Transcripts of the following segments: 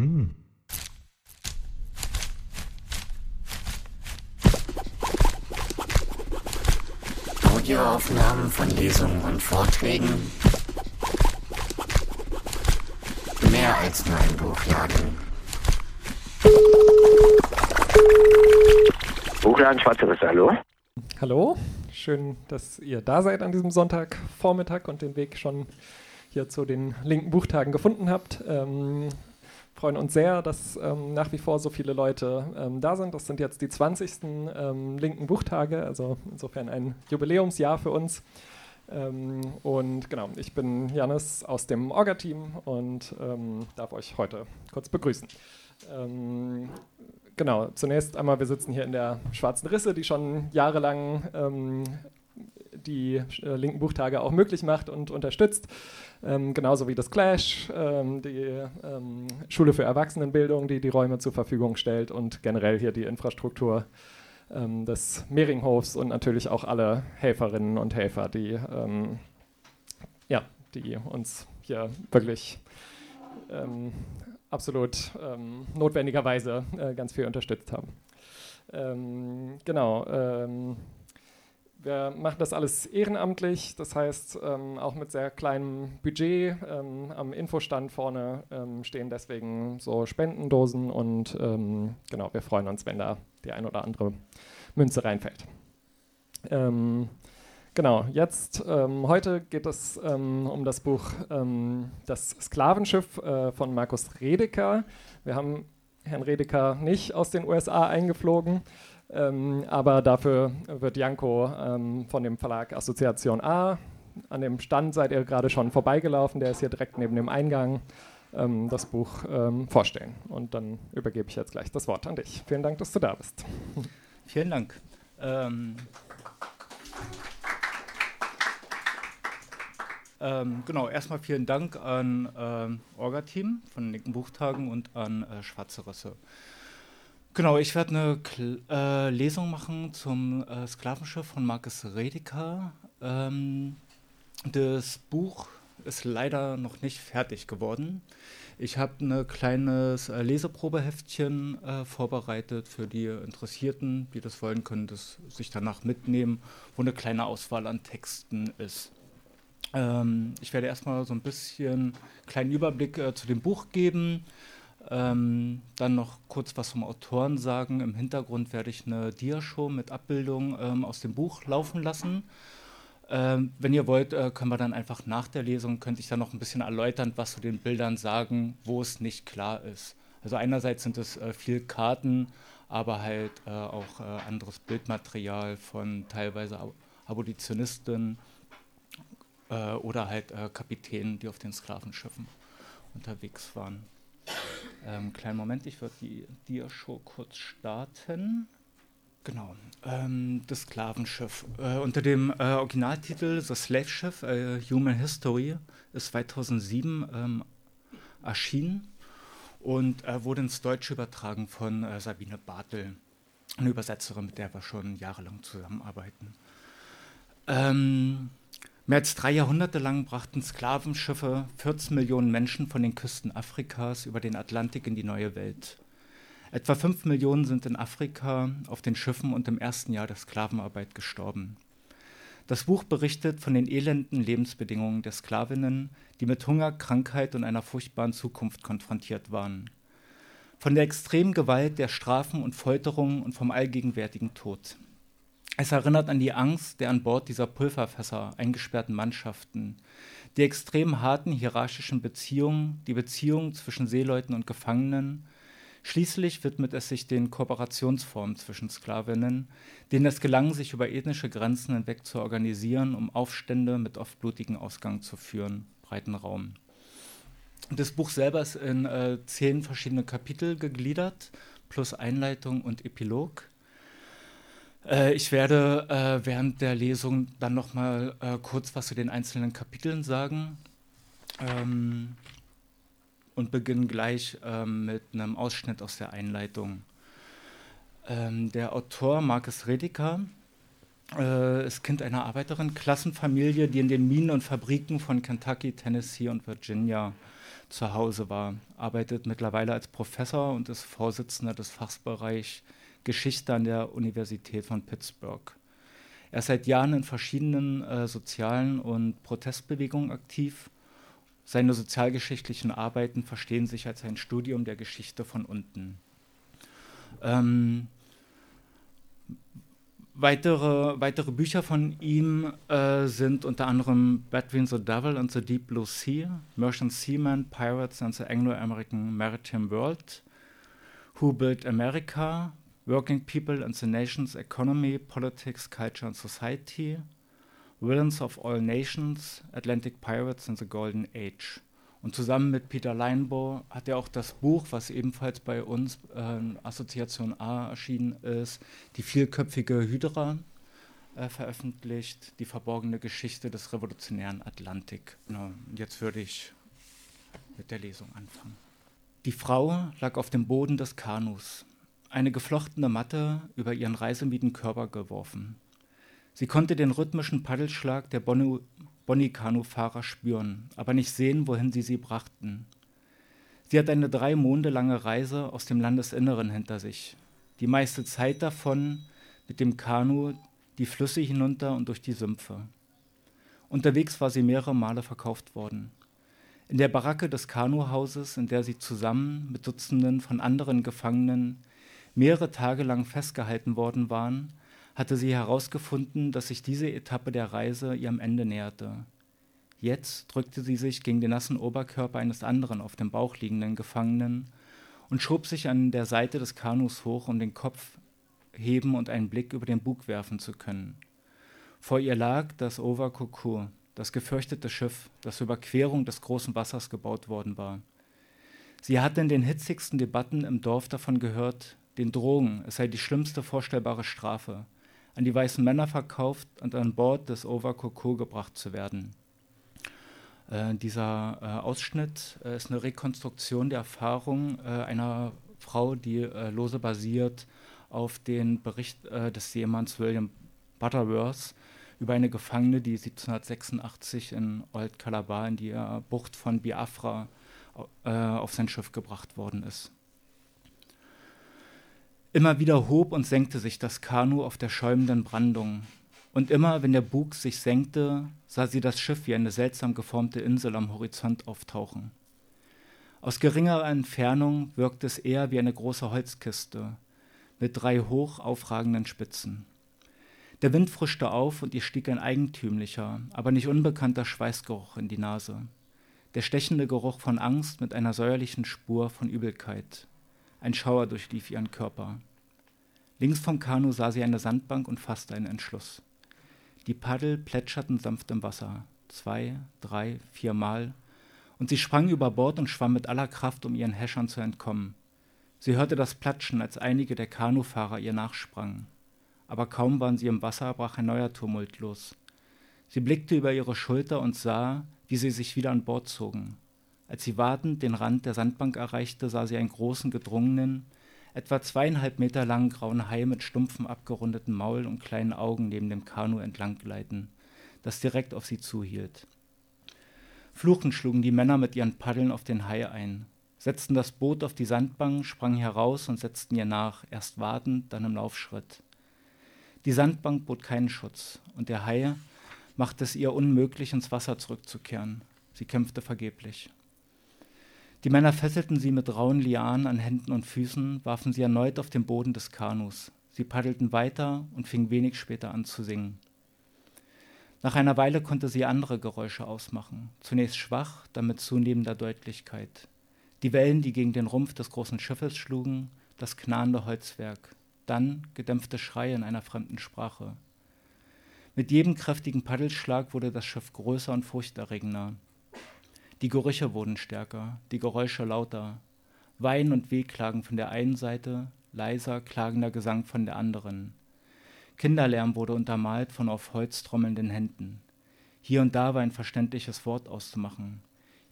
Mm. Audioaufnahmen von Lesungen und Vorträgen. Mehr als nur ein Buchladen. Buchladen Schwarzeres, hallo? Hallo, schön, dass ihr da seid an diesem Sonntagvormittag und den Weg schon hier zu den linken Buchtagen gefunden habt. Ähm, freuen uns sehr, dass ähm, nach wie vor so viele Leute ähm, da sind. Das sind jetzt die 20. Ähm, linken Buchtage, also insofern ein Jubiläumsjahr für uns. Ähm, und genau, ich bin Janis aus dem Orga-Team und ähm, darf euch heute kurz begrüßen. Ähm, genau, zunächst einmal, wir sitzen hier in der Schwarzen Risse, die schon jahrelang die äh, linken Buchtage auch möglich macht und unterstützt. Ähm, genauso wie das Clash, ähm, die ähm, Schule für Erwachsenenbildung, die die Räume zur Verfügung stellt und generell hier die Infrastruktur ähm, des Mehringhofs und natürlich auch alle Helferinnen und Helfer, die, ähm, ja, die uns hier wirklich absolut notwendigerweise äh, ganz viel unterstützt haben. genau. Wir machen das alles ehrenamtlich, das heißt ähm, auch mit sehr kleinem Budget. Ähm, am Infostand vorne ähm, stehen deswegen so Spendendosen und ähm, genau, wir freuen uns, wenn da die ein oder andere Münze reinfällt. Ähm, genau, jetzt, ähm, heute geht es um das Buch Das Sklavenschiff äh, von Markus Redeker. Wir haben Herrn Redeker nicht aus den USA eingeflogen. Ähm, aber dafür wird Janko ähm, von dem Verlag Assoziation A, an dem Stand seid ihr gerade schon vorbeigelaufen, der ist hier direkt neben dem Eingang, ähm, das Buch ähm, vorstellen. Und dann übergebe ich jetzt gleich das Wort an dich. Vielen Dank, dass du da bist. Vielen Dank. Ähm, ähm, genau, erstmal vielen Dank an Orga-Team von Linken Buchtagen und an äh, Schwarze Risse. Genau, ich werde eine Kl äh, Lesung machen zum äh, Sklavenschiff von Marcus Redeker. Ähm, das Buch ist leider noch nicht fertig geworden. Ich habe ein kleines äh, Leseprobeheftchen äh, vorbereitet für die Interessierten, die das wollen, können das sich danach mitnehmen, wo eine kleine Auswahl an Texten ist. Ähm, ich werde erstmal so ein bisschen einen kleinen Überblick äh, zu dem Buch geben ähm, dann noch kurz was vom Autoren sagen. Im Hintergrund werde ich eine Diashow mit Abbildungen ähm, aus dem Buch laufen lassen. Ähm, wenn ihr wollt, äh, können wir dann einfach nach der Lesung, könnte ich dann noch ein bisschen erläutern, was zu den Bildern sagen, wo es nicht klar ist. Also einerseits sind es äh, viel Karten, aber halt äh, auch äh, anderes Bildmaterial von teilweise Ab Abolitionisten äh, oder halt äh, Kapitänen, die auf den Sklavenschiffen unterwegs waren. Ähm, kleinen Moment, ich würde die Dia-Show kurz starten. Genau, ähm, das Sklavenschiff. Äh, unter dem äh, Originaltitel The Slave Ship, äh, Human History, ist 2007 ähm, erschienen und äh, wurde ins Deutsche übertragen von äh, Sabine Bartel, eine Übersetzerin, mit der wir schon jahrelang zusammenarbeiten. Ähm, Mehr als drei Jahrhunderte lang brachten Sklavenschiffe 14 Millionen Menschen von den Küsten Afrikas über den Atlantik in die neue Welt. Etwa 5 Millionen sind in Afrika auf den Schiffen und im ersten Jahr der Sklavenarbeit gestorben. Das Buch berichtet von den elenden Lebensbedingungen der Sklavinnen, die mit Hunger, Krankheit und einer furchtbaren Zukunft konfrontiert waren. Von der extremen Gewalt der Strafen und Folterungen und vom allgegenwärtigen Tod. Es erinnert an die Angst der an Bord dieser Pulverfässer eingesperrten Mannschaften, die extrem harten hierarchischen Beziehungen, die Beziehungen zwischen Seeleuten und Gefangenen. Schließlich widmet es sich den Kooperationsformen zwischen Sklavinnen, denen es gelang, sich über ethnische Grenzen hinweg zu organisieren, um Aufstände mit oft blutigen Ausgang zu führen. Breiten Raum. Das Buch selber ist in äh, zehn verschiedene Kapitel gegliedert, plus Einleitung und Epilog. Äh, ich werde äh, während der Lesung dann noch mal äh, kurz was zu den einzelnen Kapiteln sagen ähm, und beginne gleich ähm, mit einem Ausschnitt aus der Einleitung. Ähm, der Autor Marcus Redeker äh, ist Kind einer Arbeiterin, Klassenfamilie, die in den Minen und Fabriken von Kentucky, Tennessee und Virginia zu Hause war, arbeitet mittlerweile als Professor und ist Vorsitzender des Fachbereichs Geschichte an der Universität von Pittsburgh. Er ist seit Jahren in verschiedenen äh, sozialen und Protestbewegungen aktiv. Seine sozialgeschichtlichen Arbeiten verstehen sich als ein Studium der Geschichte von unten. Ähm, weitere, weitere Bücher von ihm äh, sind unter anderem Between the Devil and the Deep Blue Sea, Merchant Seamen, Pirates and the Anglo-American Maritime World, Who Built America, Working People and the Nation's Economy, Politics, Culture and Society, Villains of All Nations, Atlantic Pirates in the Golden Age. Und zusammen mit Peter Leinbo hat er auch das Buch, was ebenfalls bei uns äh, Assoziation A erschienen ist, Die vielköpfige Hydra äh, veröffentlicht, die verborgene Geschichte des revolutionären Atlantik. Genau, jetzt würde ich mit der Lesung anfangen. Die Frau lag auf dem Boden des Kanus, eine geflochtene Matte über ihren reisemüden Körper geworfen. Sie konnte den rhythmischen Paddelschlag der Bonnie Bonnikanu-Fahrer spüren, aber nicht sehen, wohin sie sie brachten. Sie hat eine drei Monde lange Reise aus dem Landesinneren hinter sich. Die meiste Zeit davon mit dem Kanu die Flüsse hinunter und durch die Sümpfe. Unterwegs war sie mehrere Male verkauft worden. In der Baracke des Kanuhauses, in der sie zusammen mit Dutzenden von anderen Gefangenen mehrere Tage lang festgehalten worden waren, hatte sie herausgefunden, dass sich diese Etappe der Reise ihrem Ende näherte. Jetzt drückte sie sich gegen den nassen Oberkörper eines anderen auf dem Bauch liegenden Gefangenen und schob sich an der Seite des Kanus hoch, um den Kopf heben und einen Blick über den Bug werfen zu können. Vor ihr lag das Overkuku, das gefürchtete Schiff, das zur Überquerung des großen Wassers gebaut worden war. Sie hatte in den hitzigsten Debatten im Dorf davon gehört, den Drogen, es sei die schlimmste vorstellbare Strafe – an die weißen Männer verkauft und an Bord des Overcoco gebracht zu werden. Äh, dieser äh, Ausschnitt äh, ist eine Rekonstruktion der Erfahrung äh, einer Frau, die äh, lose basiert auf den Bericht äh, des Seemanns William Butterworth über eine Gefangene, die 1786 in Old Calabar in die Bucht von Biafra auf sein Schiff gebracht worden ist. Immer wieder hob und senkte sich das Kanu auf der schäumenden Brandung. Und immer, wenn der Bug sich senkte, sah sie das Schiff wie eine seltsam geformte Insel am Horizont auftauchen. Aus geringerer Entfernung wirkte es eher wie eine große Holzkiste mit drei hoch aufragenden Spitzen. Der Wind frischte auf und ihr stieg ein eigentümlicher, aber nicht unbekannter Schweißgeruch in die Nase. Der stechende Geruch von Angst mit einer säuerlichen Spur von Übelkeit. Ein Schauer durchlief ihren Körper. Links vom Kanu sah sie eine Sandbank und fasste einen Entschluss. Die Paddel plätscherten sanft im Wasser. Zwei, drei, viermal. Und sie sprang über Bord und schwamm mit aller Kraft, um ihren Häschern zu entkommen. Sie hörte das Platschen, als einige der Kanufahrer ihr nachsprangen. Aber kaum waren sie im Wasser, brach ein neuer Tumult los. Sie blickte über ihre Schulter und sah, wie sie sich wieder an Bord zogen. Als sie wartend den Rand der Sandbank erreichte, sah sie einen großen, gedrungenen, etwa zweieinhalb Meter langen grauen Hai mit stumpfem, abgerundeten Maul und kleinen Augen neben dem Kanu entlang gleiten, das direkt auf sie zuhielt. Fluchend schlugen die Männer mit ihren Paddeln auf den Hai ein, setzten das Boot auf die Sandbank, sprangen heraus und setzten ihr nach, erst wartend, dann im Laufschritt. Die Sandbank bot keinen Schutz, und der Hai machte es ihr unmöglich, ins Wasser zurückzukehren. Sie kämpfte vergeblich. Die Männer fesselten sie mit rauen Lianen an Händen und Füßen, warfen sie erneut auf den Boden des Kanus. Sie paddelten weiter und fingen wenig später an zu singen. Nach einer Weile konnte sie andere Geräusche ausmachen, zunächst schwach, dann mit zunehmender Deutlichkeit. Die Wellen, die gegen den Rumpf des großen Schiffes schlugen, das knarrende Holzwerk, dann gedämpfte Schreie in einer fremden Sprache. Mit jedem kräftigen Paddelschlag wurde das Schiff größer und furchterregender. Die Gerüche wurden stärker, die Geräusche lauter. Wein und Wehklagen von der einen Seite, leiser, klagender Gesang von der anderen. Kinderlärm wurde untermalt von auf Holz trommelnden Händen. Hier und da war ein verständliches Wort auszumachen.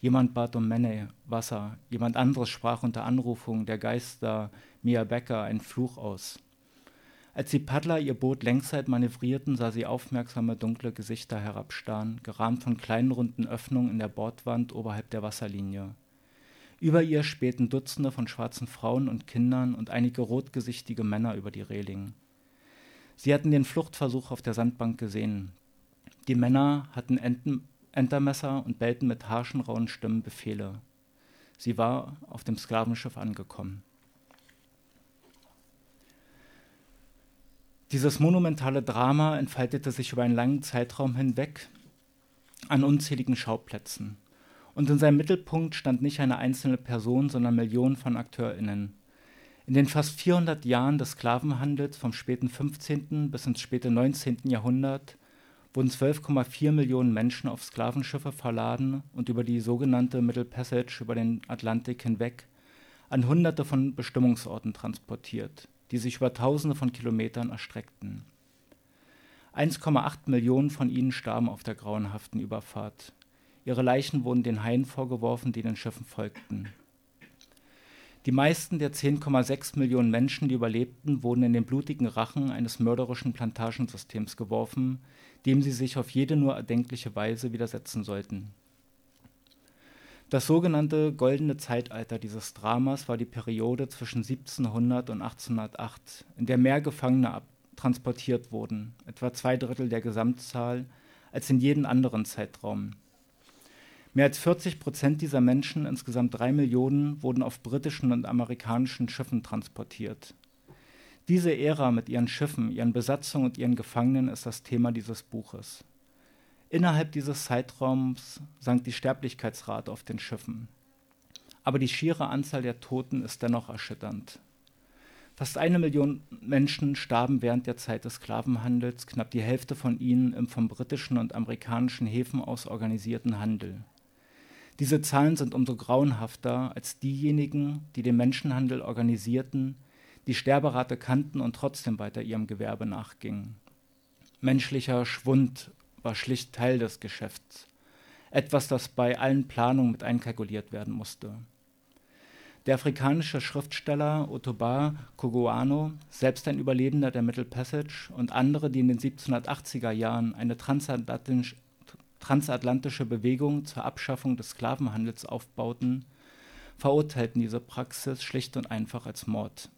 Jemand bat um Menne, Wasser, jemand anderes sprach unter Anrufung der Geister Mia Becker einen Fluch aus. Als die Paddler ihr Boot längszeit manövrierten, sah sie aufmerksame dunkle Gesichter herabstarren, gerahmt von kleinen runden Öffnungen in der Bordwand oberhalb der Wasserlinie. Über ihr spähten Dutzende von schwarzen Frauen und Kindern und einige rotgesichtige Männer über die Reling. Sie hatten den Fluchtversuch auf der Sandbank gesehen. Die Männer hatten Enten, Entermesser und bellten mit harschen, rauen Stimmen Befehle. Sie war auf dem Sklavenschiff angekommen. Dieses monumentale Drama entfaltete sich über einen langen Zeitraum hinweg an unzähligen Schauplätzen. Und in seinem Mittelpunkt stand nicht eine einzelne Person, sondern Millionen von AkteurInnen. In den fast 400 Jahren des Sklavenhandels vom späten 15. bis ins späte 19. Jahrhundert wurden 12,4 Millionen Menschen auf Sklavenschiffe verladen und über die sogenannte Middle Passage über den Atlantik hinweg an Hunderte von Bestimmungsorten transportiert, die sich über Tausende von Kilometern erstreckten. 1,8 Millionen von ihnen starben auf der grauenhaften Überfahrt. Ihre Leichen wurden den Haien vorgeworfen, die den Schiffen folgten. Die meisten der 10,6 Millionen Menschen, die überlebten, wurden in den blutigen Rachen eines mörderischen Plantagensystems geworfen, dem sie sich auf jede nur erdenkliche Weise widersetzen sollten. Das sogenannte goldene Zeitalter dieses Dramas war die Periode zwischen 1700 und 1808, in der mehr Gefangene transportiert wurden, etwa zwei Drittel der Gesamtzahl, als in jedem anderen Zeitraum. Mehr als 40 Prozent dieser Menschen, insgesamt drei Millionen, wurden auf britischen und amerikanischen Schiffen transportiert. Diese Ära mit ihren Schiffen, ihren Besatzungen und ihren Gefangenen ist das Thema dieses Buches. Innerhalb dieses Zeitraums sank die Sterblichkeitsrate auf den Schiffen. Aber die schiere Anzahl der Toten ist dennoch erschütternd. Fast eine Million Menschen starben während der Zeit des Sklavenhandels, knapp die Hälfte von ihnen im vom britischen und amerikanischen Häfen aus organisierten Handel. Diese Zahlen sind umso grauenhafter, als diejenigen, die den Menschenhandel organisierten, die Sterberate kannten und trotzdem weiter ihrem Gewerbe nachgingen. Menschlicher Schwund war schlicht Teil des Geschäfts, etwas, das bei allen Planungen mit einkalkuliert werden musste. Der afrikanische Schriftsteller Otobar Kogoano, selbst ein Überlebender der Middle Passage, und andere, die in den 1780er Jahren eine transatlantische Bewegung zur Abschaffung des Sklavenhandels aufbauten, verurteilten diese Praxis schlicht und einfach als Mord.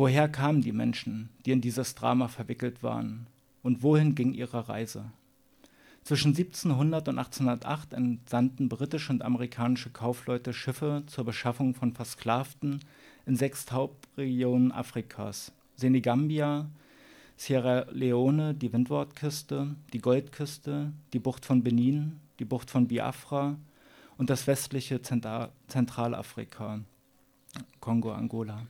Woher kamen die Menschen, die in dieses Drama verwickelt waren, und wohin ging ihre Reise? Zwischen 1700 und 1808 entsandten britische und amerikanische Kaufleute Schiffe zur Beschaffung von Versklavten in sechs Hauptregionen Afrikas: Senegambia, Sierra Leone, die Windwardküste, die Goldküste, die Bucht von Benin, die Bucht von Biafra und das westliche Zentralafrika, Kongo, Angola.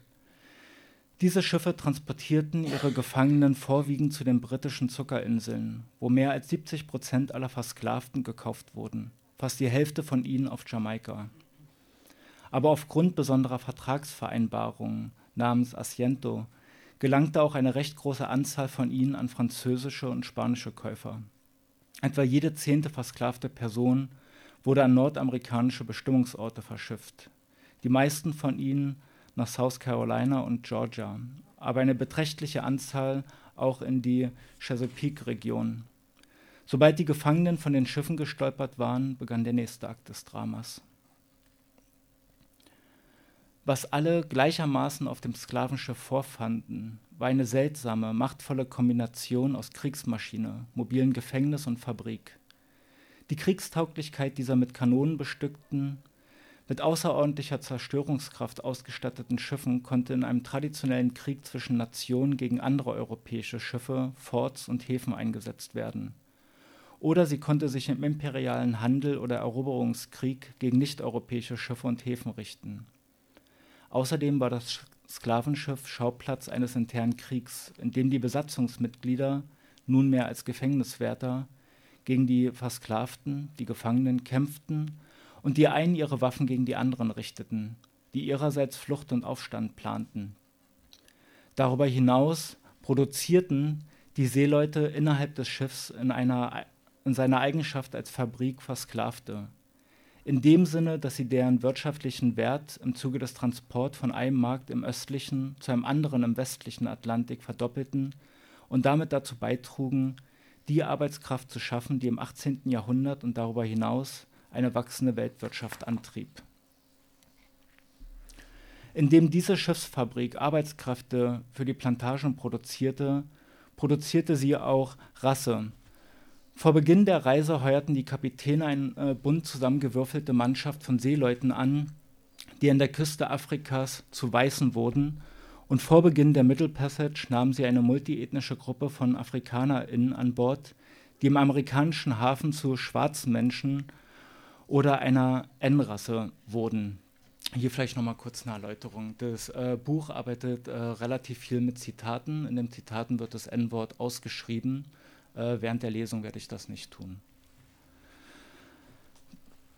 Diese Schiffe transportierten ihre Gefangenen vorwiegend zu den britischen Zuckerinseln, wo mehr als 70 Prozent aller Versklavten gekauft wurden, fast die Hälfte von ihnen auf Jamaika. Aber aufgrund besonderer Vertragsvereinbarungen namens Asiento gelangte auch eine recht große Anzahl von ihnen an französische und spanische Käufer. Etwa jede zehnte versklavte Person wurde an nordamerikanische Bestimmungsorte verschifft, die meisten von ihnen nach South Carolina und Georgia, aber eine beträchtliche Anzahl auch in die Chesapeake-Region. Sobald die Gefangenen von den Schiffen gestolpert waren, begann der nächste Akt des Dramas was alle gleichermaßen auf dem Sklavenschiff vorfanden, war eine seltsame, machtvolle Kombination aus Kriegsmaschine, mobilen Gefängnis und Fabrik. Die Kriegstauglichkeit dieser mit Kanonen bestückten, mit außerordentlicher Zerstörungskraft ausgestatteten Schiffen konnte in einem traditionellen Krieg zwischen Nationen gegen andere europäische Schiffe, Forts und Häfen eingesetzt werden. Oder sie konnte sich im imperialen Handel oder Eroberungskrieg gegen nicht-europäische Schiffe und Häfen richten. Außerdem war das Sklavenschiff Schauplatz eines internen Kriegs, in dem die Besatzungsmitglieder, nunmehr als Gefängniswärter, gegen die Versklavten, die Gefangenen, kämpften und die einen ihre Waffen gegen die anderen richteten, die ihrerseits Flucht und Aufstand planten. Darüber hinaus produzierten die Seeleute innerhalb des Schiffs in, einer, in seiner Eigenschaft als Fabrik Versklavte in dem Sinne, dass sie deren wirtschaftlichen Wert im Zuge des Transports von einem Markt im östlichen zu einem anderen im westlichen Atlantik verdoppelten und damit dazu beitrugen, die Arbeitskraft zu schaffen, die im 18. Jahrhundert und darüber hinaus eine wachsende Weltwirtschaft antrieb. Indem diese Schiffsfabrik Arbeitskräfte für die Plantagen produzierte, produzierte sie auch Rasse. Vor Beginn der Reise heuerten die Kapitäne eine äh, bunt zusammengewürfelte Mannschaft von Seeleuten an, die an der Küste Afrikas zu Weißen wurden, und vor Beginn der Middle Passage nahmen sie eine multiethnische Gruppe von AfrikanerInnen an Bord, die im amerikanischen Hafen zu schwarzen Menschen oder einer N-Rasse wurden. Hier vielleicht nochmal kurz eine Erläuterung. Das äh, Buch arbeitet äh, relativ viel mit Zitaten. In den Zitaten wird das N-Wort ausgeschrieben. Äh, während der Lesung werde ich das nicht tun.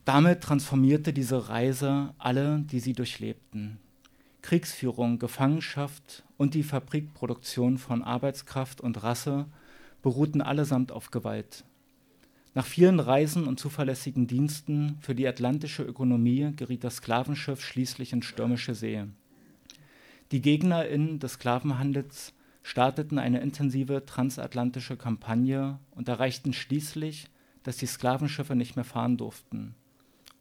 Damit transformierte diese Reise alle, die sie durchlebten. Kriegsführung, Gefangenschaft und die Fabrikproduktion von Arbeitskraft und Rasse beruhten allesamt auf Gewalt. Nach vielen Reisen und zuverlässigen Diensten für die atlantische Ökonomie geriet das Sklavenschiff schließlich in stürmische See. Die GegnerInnen des Sklavenhandels starteten eine intensive transatlantische Kampagne und erreichten schließlich, dass die Sklavenschiffe nicht mehr fahren durften.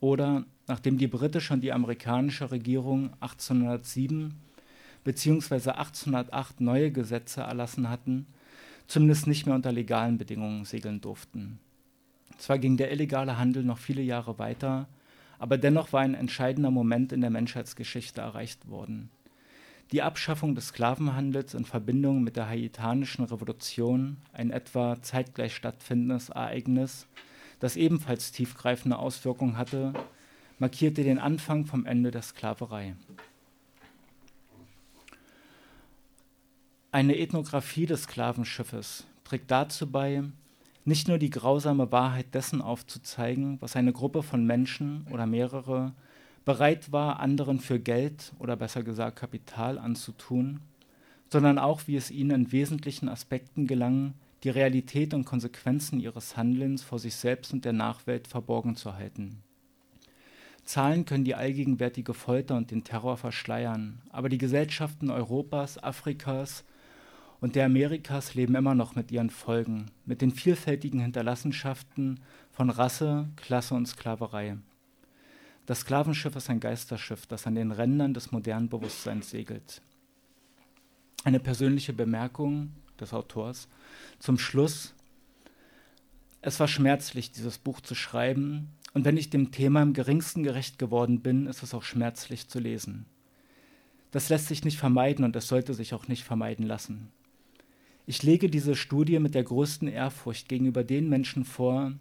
Oder nachdem die britische und die amerikanische Regierung 1807 bzw. 1808 neue Gesetze erlassen hatten, zumindest nicht mehr unter legalen Bedingungen segeln durften. Zwar ging der illegale Handel noch viele Jahre weiter, aber dennoch war ein entscheidender Moment in der Menschheitsgeschichte erreicht worden. Die Abschaffung des Sklavenhandels in Verbindung mit der haitanischen Revolution, ein etwa zeitgleich stattfindendes Ereignis, das ebenfalls tiefgreifende Auswirkungen hatte, markierte den Anfang vom Ende der Sklaverei. Eine Ethnographie des Sklavenschiffes trägt dazu bei, nicht nur die grausame Wahrheit dessen aufzuzeigen, was eine Gruppe von Menschen oder mehrere bereit war, anderen für Geld oder besser gesagt Kapital anzutun, sondern auch, wie es ihnen in wesentlichen Aspekten gelang, die Realität und Konsequenzen ihres Handelns vor sich selbst und der Nachwelt verborgen zu halten. Zahlen können die allgegenwärtige Folter und den Terror verschleiern, aber die Gesellschaften Europas, Afrikas und der Amerikas leben immer noch mit ihren Folgen, mit den vielfältigen Hinterlassenschaften von Rasse, Klasse und Sklaverei. Das Sklavenschiff ist ein Geisterschiff, das an den Rändern des modernen Bewusstseins segelt. Eine persönliche Bemerkung des Autors zum Schluss. Es war schmerzlich, dieses Buch zu schreiben, und wenn ich dem Thema im geringsten gerecht geworden bin, ist es auch schmerzlich zu lesen. Das lässt sich nicht vermeiden und es sollte sich auch nicht vermeiden lassen. Ich lege diese Studie mit der größten Ehrfurcht gegenüber den Menschen vor,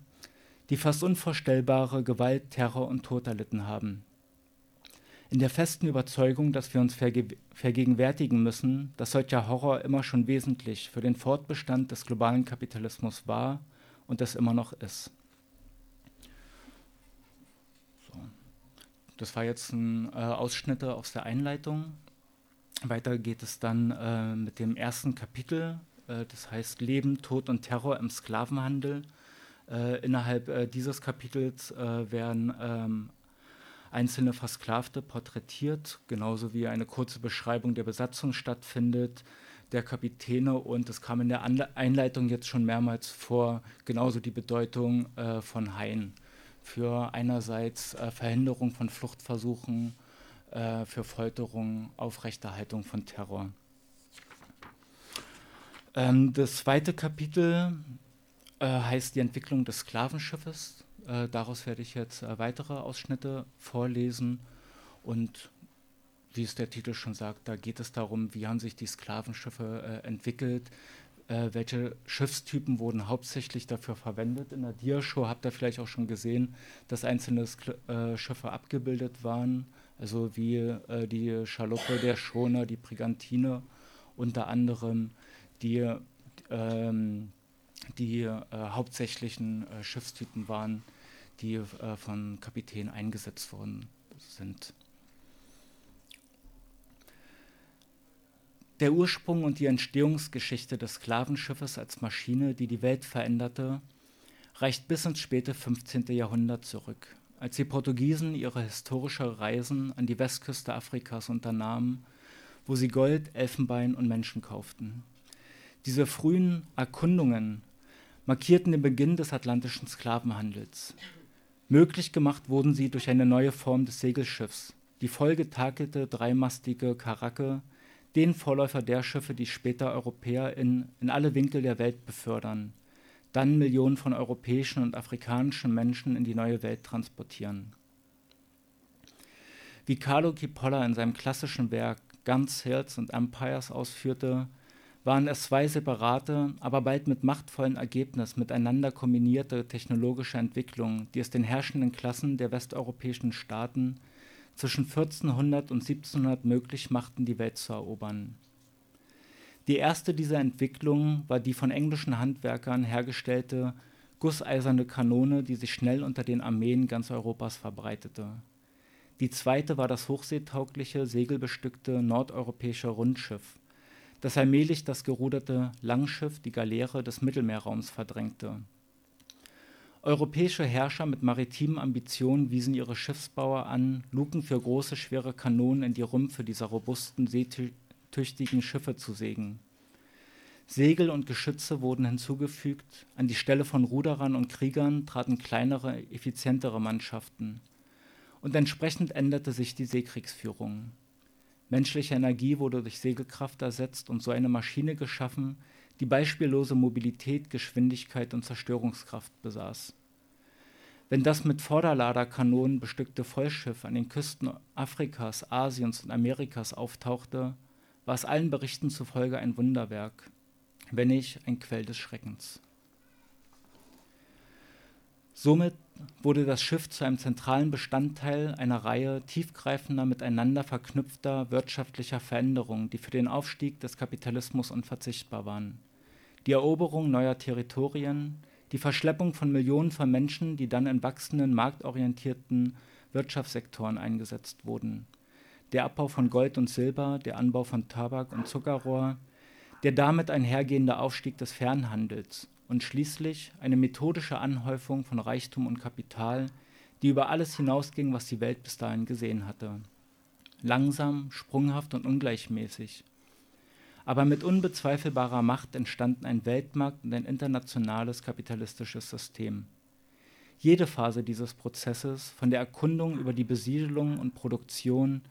die fast unvorstellbare Gewalt, Terror und Tod erlitten haben. In der festen Überzeugung, dass wir uns verge vergegenwärtigen müssen, dass solcher Horror immer schon wesentlich für den Fortbestand des globalen Kapitalismus war und es immer noch ist. So. Das war jetzt ein äh, Ausschnitte aus der Einleitung. Weiter geht es dann äh, mit dem ersten Kapitel das heißt Leben, Tod und Terror im Sklavenhandel. Äh, innerhalb äh, dieses Kapitels werden ähm, einzelne Versklavte porträtiert, genauso wie eine kurze Beschreibung der Besatzung stattfindet, der Kapitäne und es kam in der Anle Einleitung jetzt schon mehrmals vor, genauso die Bedeutung äh, von Hain für einerseits äh, Verhinderung von Fluchtversuchen, äh, für Folterung, Aufrechterhaltung von Terror. Ähm, das zweite Kapitel äh, heißt die Entwicklung des Sklavenschiffes. Äh, daraus werde ich jetzt äh, weitere Ausschnitte vorlesen. Und wie es der Titel schon sagt, da geht es darum, wie haben sich die Sklavenschiffe äh, entwickelt, äh, welche Schiffstypen wurden hauptsächlich dafür verwendet. In der Diashow habt ihr vielleicht auch schon gesehen, dass einzelne Skl äh, Schiffe abgebildet waren, also wie die Schaluppe, der Schoner, die Brigantine unter anderem die ähm, die äh, hauptsächlichen äh, Schiffstypen waren, die äh, von Kapitänen eingesetzt worden sind. Der Ursprung und die Entstehungsgeschichte des Sklavenschiffes als Maschine, die die Welt veränderte, reicht bis ins späte 15. Jahrhundert zurück, als die Portugiesen ihre historische Reisen an die Westküste Afrikas unternahmen, wo sie Gold, Elfenbein und Menschen kauften. Diese frühen Erkundungen markierten den Beginn des atlantischen Sklavenhandels. Möglich gemacht wurden sie durch eine neue Form des Segelschiffs, die vollgetakelte dreimastige Karacke, den Vorläufer der Schiffe, die später Europäer in, in alle Winkel der Welt befördern, dann Millionen von europäischen und afrikanischen Menschen in die neue Welt transportieren. Wie Carlo Cipolla in seinem klassischen Werk Guns, Hills und Empires ausführte, waren es zwei separate, aber bald mit machtvollen Ergebnis miteinander kombinierte technologische Entwicklungen, die es den herrschenden Klassen der westeuropäischen Staaten zwischen 1400 und 1700 möglich machten, die Welt zu erobern. Die erste dieser Entwicklungen war die von englischen Handwerkern hergestellte gusseiserne Kanone, die sich schnell unter den Armeen ganz Europas verbreitete. Die zweite war das hochseetaugliche, segelbestückte nordeuropäische Rundschiff, das allmählich das geruderte Langschiff, die Galeere des Mittelmeerraums verdrängte. Europäische Herrscher mit maritimen Ambitionen wiesen ihre Schiffsbauer an, Luken für große, schwere Kanonen in die Rümpfe dieser robusten, seetüchtigen Schiffe zu sägen. Segel und Geschütze wurden hinzugefügt, an die Stelle von Ruderern und Kriegern traten kleinere, effizientere Mannschaften. Und entsprechend änderte sich die Seekriegsführung. Menschliche Energie wurde durch Segelkraft ersetzt und so eine Maschine geschaffen, die beispiellose Mobilität, Geschwindigkeit und Zerstörungskraft besaß. Wenn das mit Vorderladerkanonen bestückte Vollschiff an den Küsten Afrikas, Asiens und Amerikas auftauchte, war es allen Berichten zufolge ein Wunderwerk, wenn nicht ein Quell des Schreckens. Somit wurde das Schiff zu einem zentralen Bestandteil einer Reihe tiefgreifender, miteinander verknüpfter wirtschaftlicher Veränderungen, die für den Aufstieg des Kapitalismus unverzichtbar waren. Die Eroberung neuer Territorien, die Verschleppung von Millionen von Menschen, die dann in wachsenden, marktorientierten Wirtschaftssektoren eingesetzt wurden. Der Abbau von Gold und Silber, der Anbau von Tabak und Zuckerrohr, der damit einhergehende Aufstieg des Fernhandels und schließlich eine methodische Anhäufung von Reichtum und Kapital, die über alles hinausging, was die Welt bis dahin gesehen hatte. Langsam, sprunghaft und ungleichmäßig. Aber mit unbezweifelbarer Macht entstanden ein Weltmarkt und ein internationales kapitalistisches System. Jede Phase dieses Prozesses, von der Erkundung über die Besiedelung und Produktion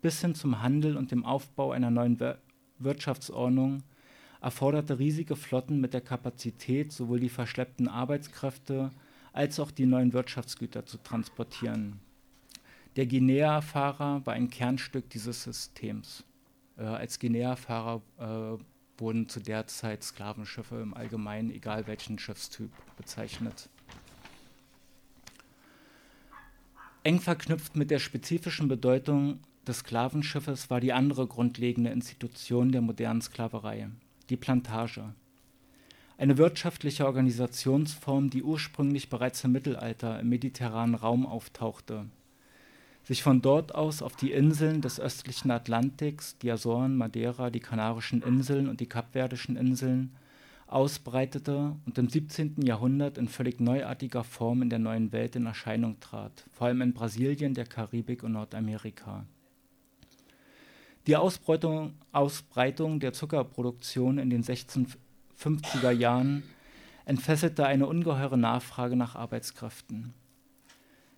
bis hin zum Handel und dem Aufbau einer neuen Wirtschaftsordnung, erforderte riesige Flotten mit der Kapazität, sowohl die verschleppten Arbeitskräfte als auch die neuen Wirtschaftsgüter zu transportieren. Der Guinea-Fahrer war ein Kernstück dieses Systems. Äh, als Guinea-Fahrer äh, wurden zu der Zeit Sklavenschiffe im Allgemeinen, egal welchen Schiffstyp, bezeichnet. Eng verknüpft mit der spezifischen Bedeutung des Sklavenschiffes war die andere grundlegende Institution der modernen Sklaverei, die Plantage. Eine wirtschaftliche Organisationsform, die ursprünglich bereits im Mittelalter im mediterranen Raum auftauchte, sich von dort aus auf die Inseln des östlichen Atlantiks, die Azoren, Madeira, die Kanarischen Inseln und die Kapverdischen Inseln, ausbreitete und im 17. Jahrhundert in völlig neuartiger Form in der neuen Welt in Erscheinung trat, vor allem in Brasilien, der Karibik und Nordamerika. Die Ausbreitung, Ausbreitung der Zuckerproduktion in den 1650er Jahren entfesselte eine ungeheure Nachfrage nach Arbeitskräften.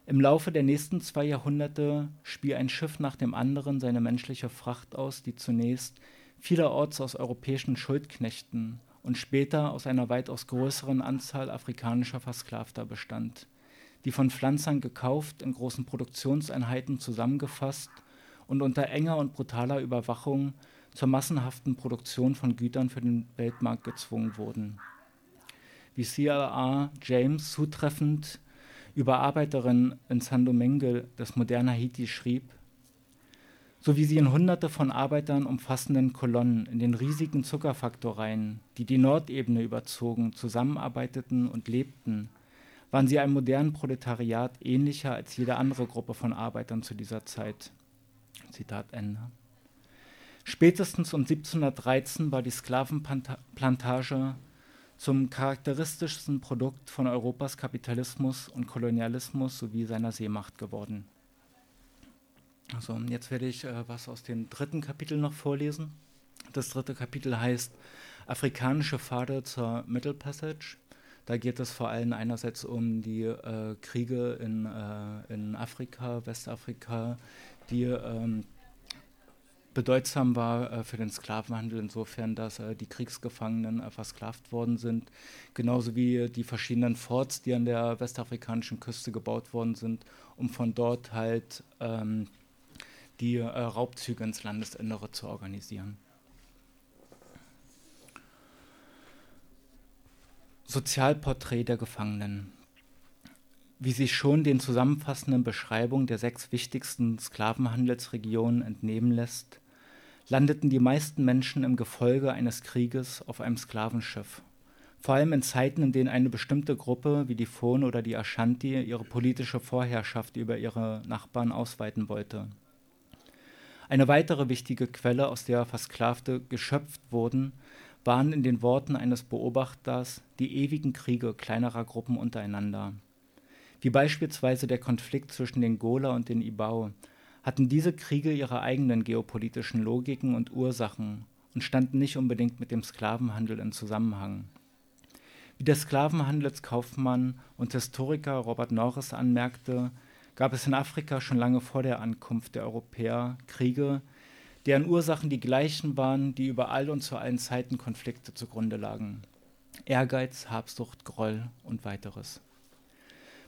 Im Laufe der nächsten zwei Jahrhunderte spie ein Schiff nach dem anderen seine menschliche Fracht aus, die zunächst vielerorts aus europäischen Schuldknechten und später aus einer weitaus größeren Anzahl afrikanischer Versklavter bestand, die von Pflanzern gekauft, in großen Produktionseinheiten zusammengefasst und unter enger und brutaler Überwachung zur massenhaften Produktion von Gütern für den Weltmarkt gezwungen wurden. Wie C.L.A. James zutreffend über Arbeiterinnen in San-Domingue des modernen Haiti schrieb, so wie sie in hunderte von Arbeitern umfassenden Kolonnen in den riesigen Zuckerfaktoreien, die die Nordebene überzogen, zusammenarbeiteten und lebten, waren sie einem modernen Proletariat ähnlicher als jede andere Gruppe von Arbeitern zu dieser Zeit. Zitat Ende. Spätestens um 1713 war die Sklavenplantage zum charakteristischsten Produkt von Europas Kapitalismus und Kolonialismus sowie seiner Seemacht geworden. Also jetzt werde ich äh, was aus dem dritten Kapitel noch vorlesen. Das dritte Kapitel heißt Afrikanische Pfade zur Middle Passage. Da geht es vor allem einerseits um die äh, Kriege in, äh, in Afrika, Westafrika, die ähm, bedeutsam war äh, für den Sklavenhandel insofern, dass äh, die Kriegsgefangenen äh, versklavt worden sind, genauso wie die verschiedenen Forts, die an der westafrikanischen Küste gebaut worden sind, um von dort halt ähm, die äh, Raubzüge ins Landesinnere zu organisieren. Sozialporträt der Gefangenen. Wie sich schon den zusammenfassenden Beschreibungen der sechs wichtigsten Sklavenhandelsregionen entnehmen lässt, landeten die meisten Menschen im Gefolge eines Krieges auf einem Sklavenschiff. Vor allem in Zeiten, in denen eine bestimmte Gruppe wie die Fon oder die Ashanti ihre politische Vorherrschaft über ihre Nachbarn ausweiten wollte. Eine weitere wichtige Quelle, aus der Versklavte geschöpft wurden, waren in den Worten eines Beobachters die ewigen Kriege kleinerer Gruppen untereinander. Wie beispielsweise der Konflikt zwischen den Gola und den Ibao, hatten diese Kriege ihre eigenen geopolitischen Logiken und Ursachen und standen nicht unbedingt mit dem Sklavenhandel in Zusammenhang. Wie der Sklavenhandelskaufmann und Historiker Robert Norris anmerkte, gab es in Afrika schon lange vor der Ankunft der Europäer Kriege, deren Ursachen die gleichen waren, die überall und zu allen Zeiten Konflikte zugrunde lagen. Ehrgeiz, Habsucht, Groll und weiteres.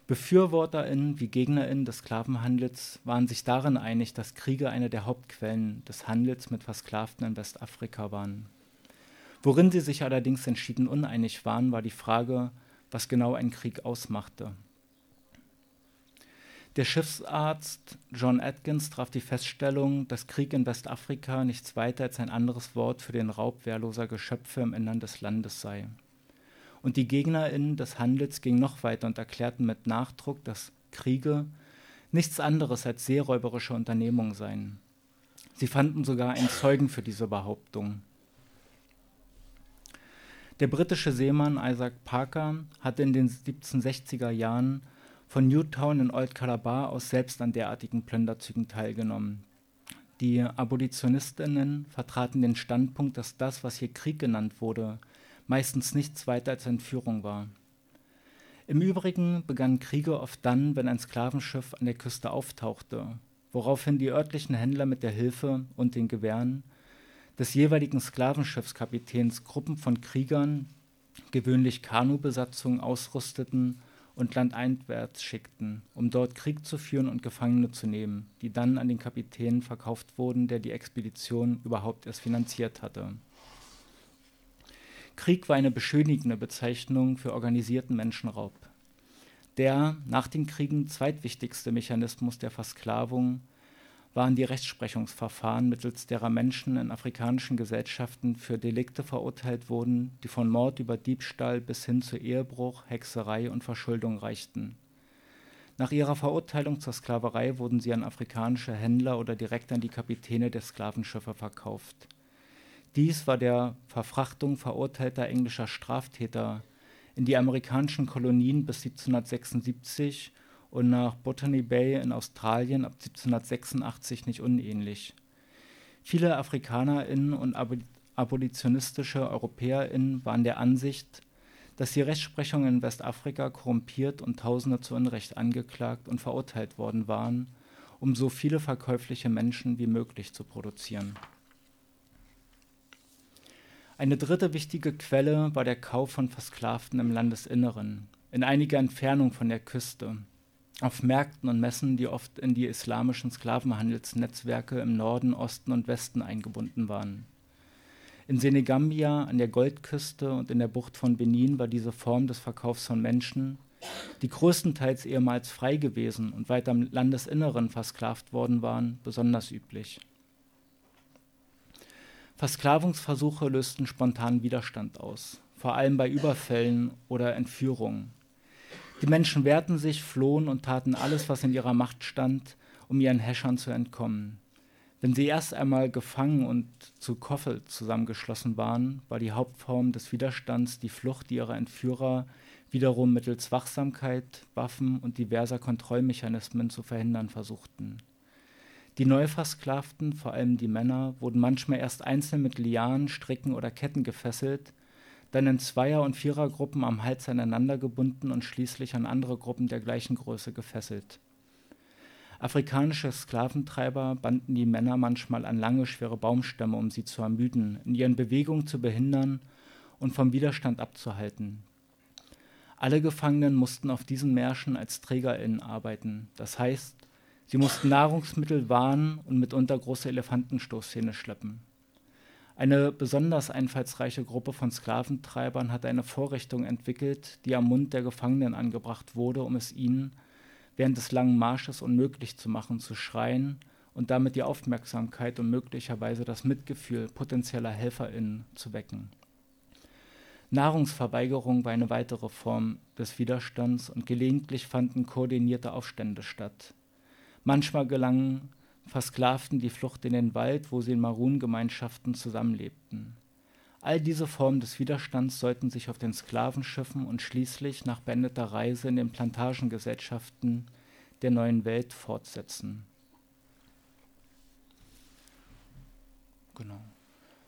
BefürworterInnen wie GegnerInnen des Sklavenhandels waren sich darin einig, dass Kriege eine der Hauptquellen des Handels mit Versklavten in Westafrika waren. Worin sie sich allerdings entschieden uneinig waren, war die Frage, was genau ein Krieg ausmachte. Der Schiffsarzt John Atkins traf die Feststellung, dass Krieg in Westafrika nichts weiter als ein anderes Wort für den Raub wehrloser Geschöpfe im Innern des Landes sei. Und die GegnerInnen des Handels gingen noch weiter und erklärten mit Nachdruck, dass Kriege nichts anderes als seeräuberische Unternehmungen seien. Sie fanden sogar einen Zeugen für diese Behauptung. Der britische Seemann Isaac Parker hatte in den 1760er Jahren von Newtown in Old Calabar aus selbst an derartigen Plünderzügen teilgenommen. Die Abolitionistinnen vertraten den Standpunkt, dass das, was hier Krieg genannt wurde, meistens nichts weiter als Entführung war. Im Übrigen begannen Kriege oft dann, wenn ein Sklavenschiff an der Küste auftauchte, woraufhin die örtlichen Händler mit der Hilfe und den Gewehren des jeweiligen Sklavenschiffskapitäns Gruppen von Kriegern, gewöhnlich Kanubesatzungen, ausrüsteten und landeinwärts schickten, um dort Krieg zu führen und Gefangene zu nehmen, die dann an den Kapitän verkauft wurden, der die Expedition überhaupt erst finanziert hatte. Krieg war eine beschönigende Bezeichnung für organisierten Menschenraub. Der nach den Kriegen zweitwichtigste Mechanismus der Versklavung waren die Rechtsprechungsverfahren, mittels derer Menschen in afrikanischen Gesellschaften für Delikte verurteilt wurden, die von Mord über Diebstahl bis hin zu Ehebruch, Hexerei und Verschuldung reichten. Nach ihrer Verurteilung zur Sklaverei wurden sie an afrikanische Händler oder direkt an die Kapitäne der Sklavenschiffe verkauft. Dies war der Verfrachtung verurteilter englischer Straftäter in die amerikanischen Kolonien bis 1776 und nach Botany Bay in Australien ab 1786 nicht unähnlich. Viele AfrikanerInnen und abolitionistische EuropäerInnen waren der Ansicht, dass die Rechtsprechung in Westafrika korrumpiert und Tausende zu Unrecht angeklagt und verurteilt worden waren, um so viele verkäufliche Menschen wie möglich zu produzieren. Eine dritte wichtige Quelle war der Kauf von Versklavten im Landesinneren, in einiger Entfernung von der Küste, auf Märkten und Messen, die oft in die islamischen Sklavenhandelsnetzwerke im Norden, Osten und Westen eingebunden waren. In Senegambia, an der Goldküste und in der Bucht von Benin war diese Form des Verkaufs von Menschen, die größtenteils ehemals frei gewesen und weiter im Landesinneren versklavt worden waren, besonders üblich. Versklavungsversuche lösten spontanen Widerstand aus, vor allem bei Überfällen oder Entführungen. Die Menschen wehrten sich, flohen und taten alles, was in ihrer Macht stand, um ihren Häschern zu entkommen. Wenn sie erst einmal gefangen und zu Koffel zusammengeschlossen waren, war die Hauptform des Widerstands die Flucht ihrer Entführer wiederum mittels Wachsamkeit, Waffen und diverser Kontrollmechanismen zu verhindern versuchten. Die Neuversklavten, vor allem die Männer, wurden manchmal erst einzeln mit Lianen, Stricken oder Ketten gefesselt, dann in Zweier- und Vierergruppen am Hals aneinander gebunden und schließlich an andere Gruppen der gleichen Größe gefesselt. Afrikanische Sklaventreiber banden die Männer manchmal an lange, schwere Baumstämme, um sie zu ermüden, in ihren Bewegungen zu behindern und vom Widerstand abzuhalten. Alle Gefangenen mussten auf diesen Märschen als TrägerInnen arbeiten. Das heißt, sie mussten Nahrungsmittel wahren und mitunter große Elefantenstoßzähne schleppen. Eine besonders einfallsreiche Gruppe von Sklaventreibern hat eine Vorrichtung entwickelt, die am Mund der Gefangenen angebracht wurde, um es ihnen während des langen Marsches unmöglich zu machen, zu schreien und damit die Aufmerksamkeit und möglicherweise das Mitgefühl potenzieller HelferInnen zu wecken. Nahrungsverweigerung war eine weitere Form des Widerstands und gelegentlich fanden koordinierte Aufstände statt. Manchmal gelangen Versklavten die Flucht in den Wald, wo sie in Marungemeinschaften zusammenlebten. All diese Formen des Widerstands sollten sich auf den Sklavenschiffen und schließlich nach beendeter Reise in den Plantagengesellschaften der neuen Welt fortsetzen. Genau.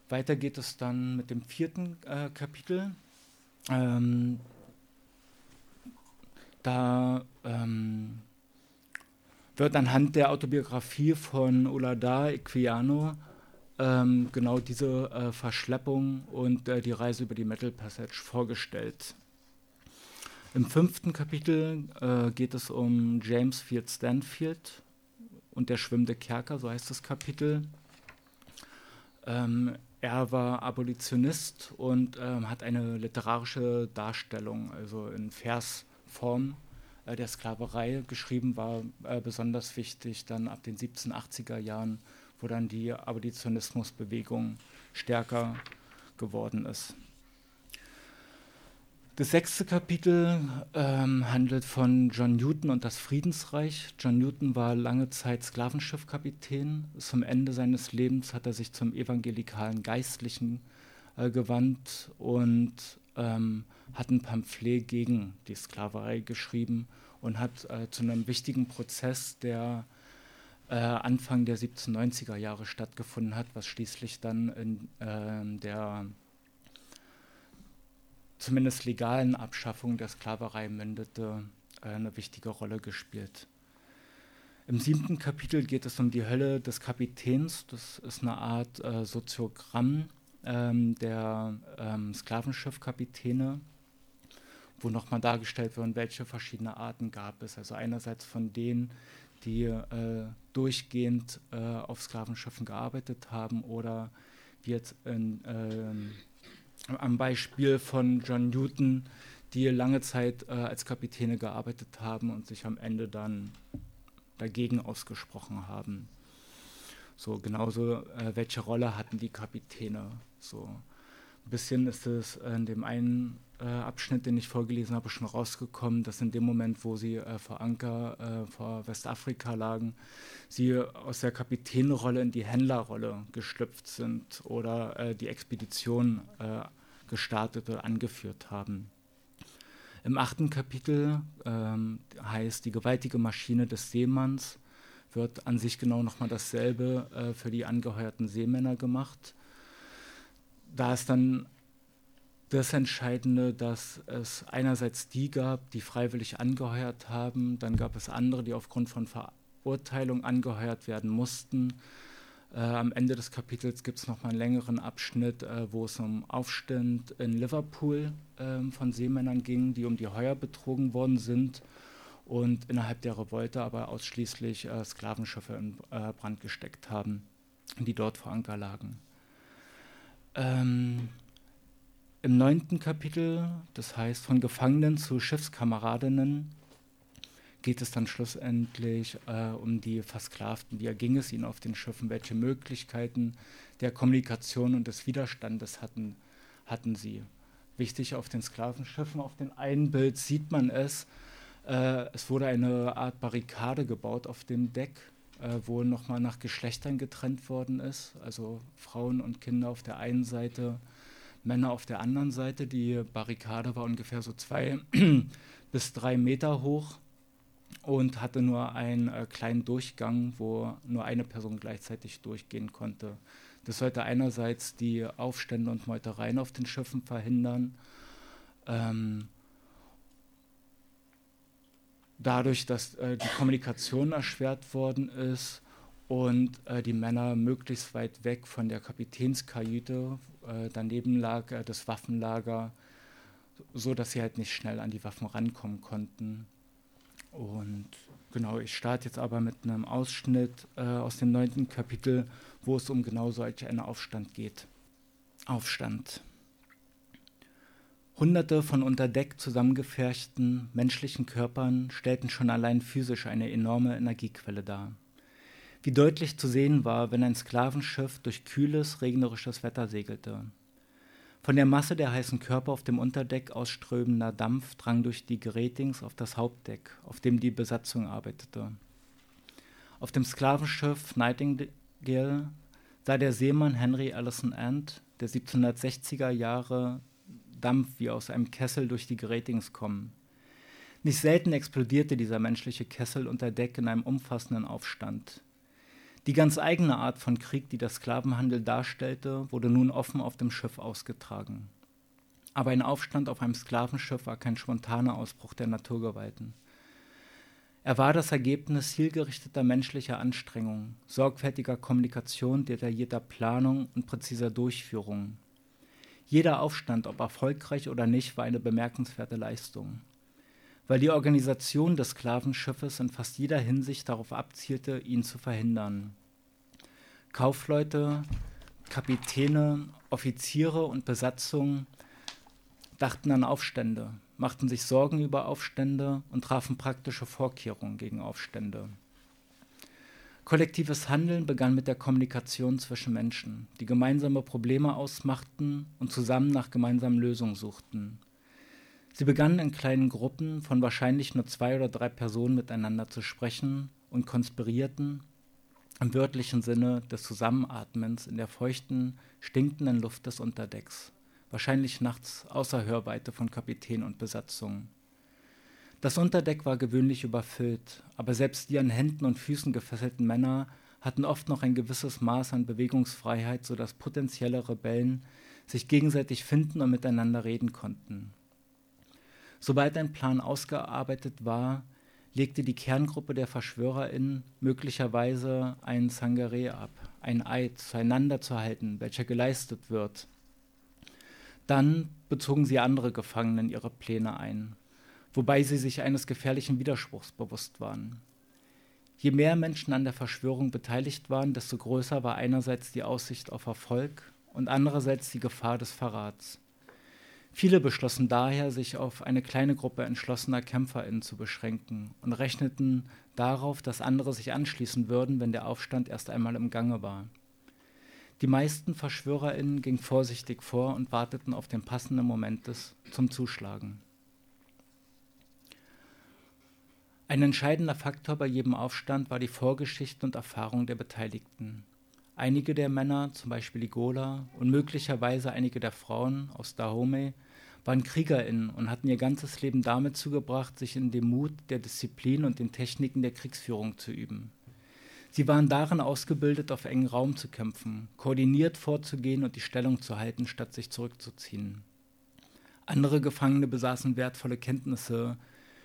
Weiter geht es dann mit dem vierten äh, Kapitel. Ähm, da ähm, wird anhand der Autobiografie von Olada Equiano ähm, genau diese äh, Verschleppung und äh, die Reise über die Metal Passage vorgestellt. Im fünften Kapitel äh, geht es um James Field Stanfield und der schwimmende Kerker, so heißt das Kapitel. Ähm, er war Abolitionist und ähm, hat eine literarische Darstellung, also in Versform der Sklaverei geschrieben, war äh, besonders wichtig dann ab den 1780er Jahren, wo dann die Abolitionismusbewegung stärker geworden ist. Das sechste Kapitel ähm, handelt von John Newton und das Friedensreich. John Newton war lange Zeit Sklavenschiffkapitän. Zum Ende seines Lebens hat er sich zum evangelikalen Geistlichen äh, gewandt und ähm, hat ein Pamphlet gegen die Sklaverei geschrieben und hat äh, zu einem wichtigen Prozess, der äh, Anfang der 1790er Jahre stattgefunden hat, was schließlich dann in äh, der zumindest legalen Abschaffung der Sklaverei mündete, äh, eine wichtige Rolle gespielt. Im siebten Kapitel geht es um die Hölle des Kapitäns. Das ist eine Art äh, Soziogramm ähm, der ähm, Sklavenschiffkapitäne, wo nochmal dargestellt wird, welche verschiedene Arten gab es. Also einerseits von denen, die äh, durchgehend äh, auf Sklavenschiffen gearbeitet haben oder jetzt in, ähm, am Beispiel von John Newton, die lange Zeit äh, als Kapitäne gearbeitet haben und sich am Ende dann dagegen ausgesprochen haben. So genauso, äh, welche Rolle hatten die Kapitäne? So ein bisschen ist es in dem einen äh, Abschnitt, den ich vorgelesen habe, schon rausgekommen, dass in dem Moment, wo sie äh, vor Anker äh, vor Westafrika lagen, sie aus der Kapitänrolle in die Händlerrolle geschlüpft sind oder äh, die Expedition äh, gestartet oder angeführt haben. Im achten Kapitel ähm, heißt die gewaltige Maschine des Seemanns, wird an sich genau nochmal dasselbe äh, für die angeheuerten Seemänner gemacht. Da ist dann das Entscheidende, dass es einerseits die gab, die freiwillig angeheuert haben, dann gab es andere, die aufgrund von Verurteilung angeheuert werden mussten. Äh, am Ende des Kapitels gibt es noch mal einen längeren Abschnitt, äh, wo es um Aufstand in Liverpool äh, von Seemännern ging, die um die Heuer betrogen worden sind und innerhalb der Revolte aber ausschließlich äh, Sklavenschiffe in äh, Brand gesteckt haben, die dort vor Anker lagen. Ähm, Im neunten Kapitel, das heißt von Gefangenen zu Schiffskameradinnen, geht es dann schlussendlich äh, um die Versklavten. Wie erging es ihnen auf den Schiffen? Welche Möglichkeiten der Kommunikation und des Widerstandes hatten, hatten sie? Wichtig auf den Sklavenschiffen, auf dem einen Bild sieht man es. Äh, es wurde eine Art Barrikade gebaut auf dem Deck, äh, wo nochmal nach Geschlechtern getrennt worden ist. Also Frauen und Kinder auf der einen Seite, Männer auf der anderen Seite. Die Barrikade war ungefähr so zwei bis drei Meter hoch und hatte nur einen äh, kleinen Durchgang, wo nur eine Person gleichzeitig durchgehen konnte. Das sollte einerseits die Aufstände und Meutereien auf den Schiffen verhindern. Ähm, dadurch, dass äh, die Kommunikation erschwert worden ist und äh, die Männer möglichst weit weg von der Kapitänskajüte, äh, daneben lag äh, das Waffenlager, so dass sie halt nicht schnell an die Waffen rankommen konnten. Und genau, ich starte jetzt aber mit einem Ausschnitt äh, aus dem neunten Kapitel, wo es um genau solch einen Aufstand geht. Aufstand. Hunderte von unter Deck zusammengepferchten menschlichen Körpern stellten schon allein physisch eine enorme Energiequelle dar. Wie deutlich zu sehen war, wenn ein Sklavenschiff durch kühles, regnerisches Wetter segelte. Von der Masse der heißen Körper auf dem Unterdeck ausströmender Dampf drang durch die Gerätings auf das Hauptdeck, auf dem die Besatzung arbeitete. Auf dem Sklavenschiff Nightingale sah der Seemann Henry Allison Ant, der 1760er Jahre Dampf wie aus einem Kessel durch die Gerätings kommen. Nicht selten explodierte dieser menschliche Kessel unter Deck in einem umfassenden Aufstand. Die ganz eigene Art von Krieg, die der Sklavenhandel darstellte, wurde nun offen auf dem Schiff ausgetragen. Aber ein Aufstand auf einem Sklavenschiff war kein spontaner Ausbruch der Naturgewalten. Er war das Ergebnis zielgerichteter menschlicher Anstrengungen, sorgfältiger Kommunikation, detaillierter Planung und präziser Durchführung, jeder Aufstand, ob erfolgreich oder nicht, war eine bemerkenswerte Leistung. Weil die Organisation des Sklavenschiffes in fast jeder Hinsicht darauf abzielte, ihn zu verhindern. Kaufleute, Kapitäne, Offiziere und Besatzung dachten an Aufstände, machten sich Sorgen über Aufstände und trafen praktische Vorkehrungen gegen Aufstände. Kollektives Handeln begann mit der Kommunikation zwischen Menschen, die gemeinsame Probleme ausmachten und zusammen nach gemeinsamen Lösungen suchten. Sie begannen in kleinen Gruppen von wahrscheinlich nur zwei oder drei Personen miteinander zu sprechen und konspirierten im wörtlichen Sinne des Zusammenatmens in der feuchten, stinkenden Luft des Unterdecks, wahrscheinlich nachts außer Hörweite von Kapitän und Besatzung. Das Unterdeck war gewöhnlich überfüllt, aber selbst die an Händen und Füßen gefesselten Männer hatten oft noch ein gewisses Maß an Bewegungsfreiheit, sodass potenzielle Rebellen sich gegenseitig finden und miteinander reden konnten. Sobald ein Plan ausgearbeitet war, legte die Kerngruppe der VerschwörerInnen möglicherweise einen Sangare ab, einen Eid zueinander zu halten, welcher geleistet wird. Dann bezogen sie andere Gefangene in ihre Pläne ein wobei sie sich eines gefährlichen Widerspruchs bewusst waren. Je mehr Menschen an der Verschwörung beteiligt waren, desto größer war einerseits die Aussicht auf Erfolg und andererseits die Gefahr des Verrats. Viele beschlossen daher, sich auf eine kleine Gruppe entschlossener KämpferInnen zu beschränken und rechneten darauf, dass andere sich anschließen würden, wenn der Aufstand erst einmal im Gange war. Die meisten VerschwörerInnen gingen vorsichtig vor und warteten auf den passenden Moment des, zum Zuschlagen. Ein entscheidender Faktor bei jedem Aufstand war die Vorgeschichte und Erfahrung der Beteiligten. Einige der Männer, zum Beispiel Igola und möglicherweise einige der Frauen aus Dahomey, waren KriegerInnen und hatten ihr ganzes Leben damit zugebracht, sich in dem Mut, der Disziplin und den Techniken der Kriegsführung zu üben. Sie waren darin ausgebildet, auf engen Raum zu kämpfen, koordiniert vorzugehen und die Stellung zu halten, statt sich zurückzuziehen. Andere Gefangene besaßen wertvolle Kenntnisse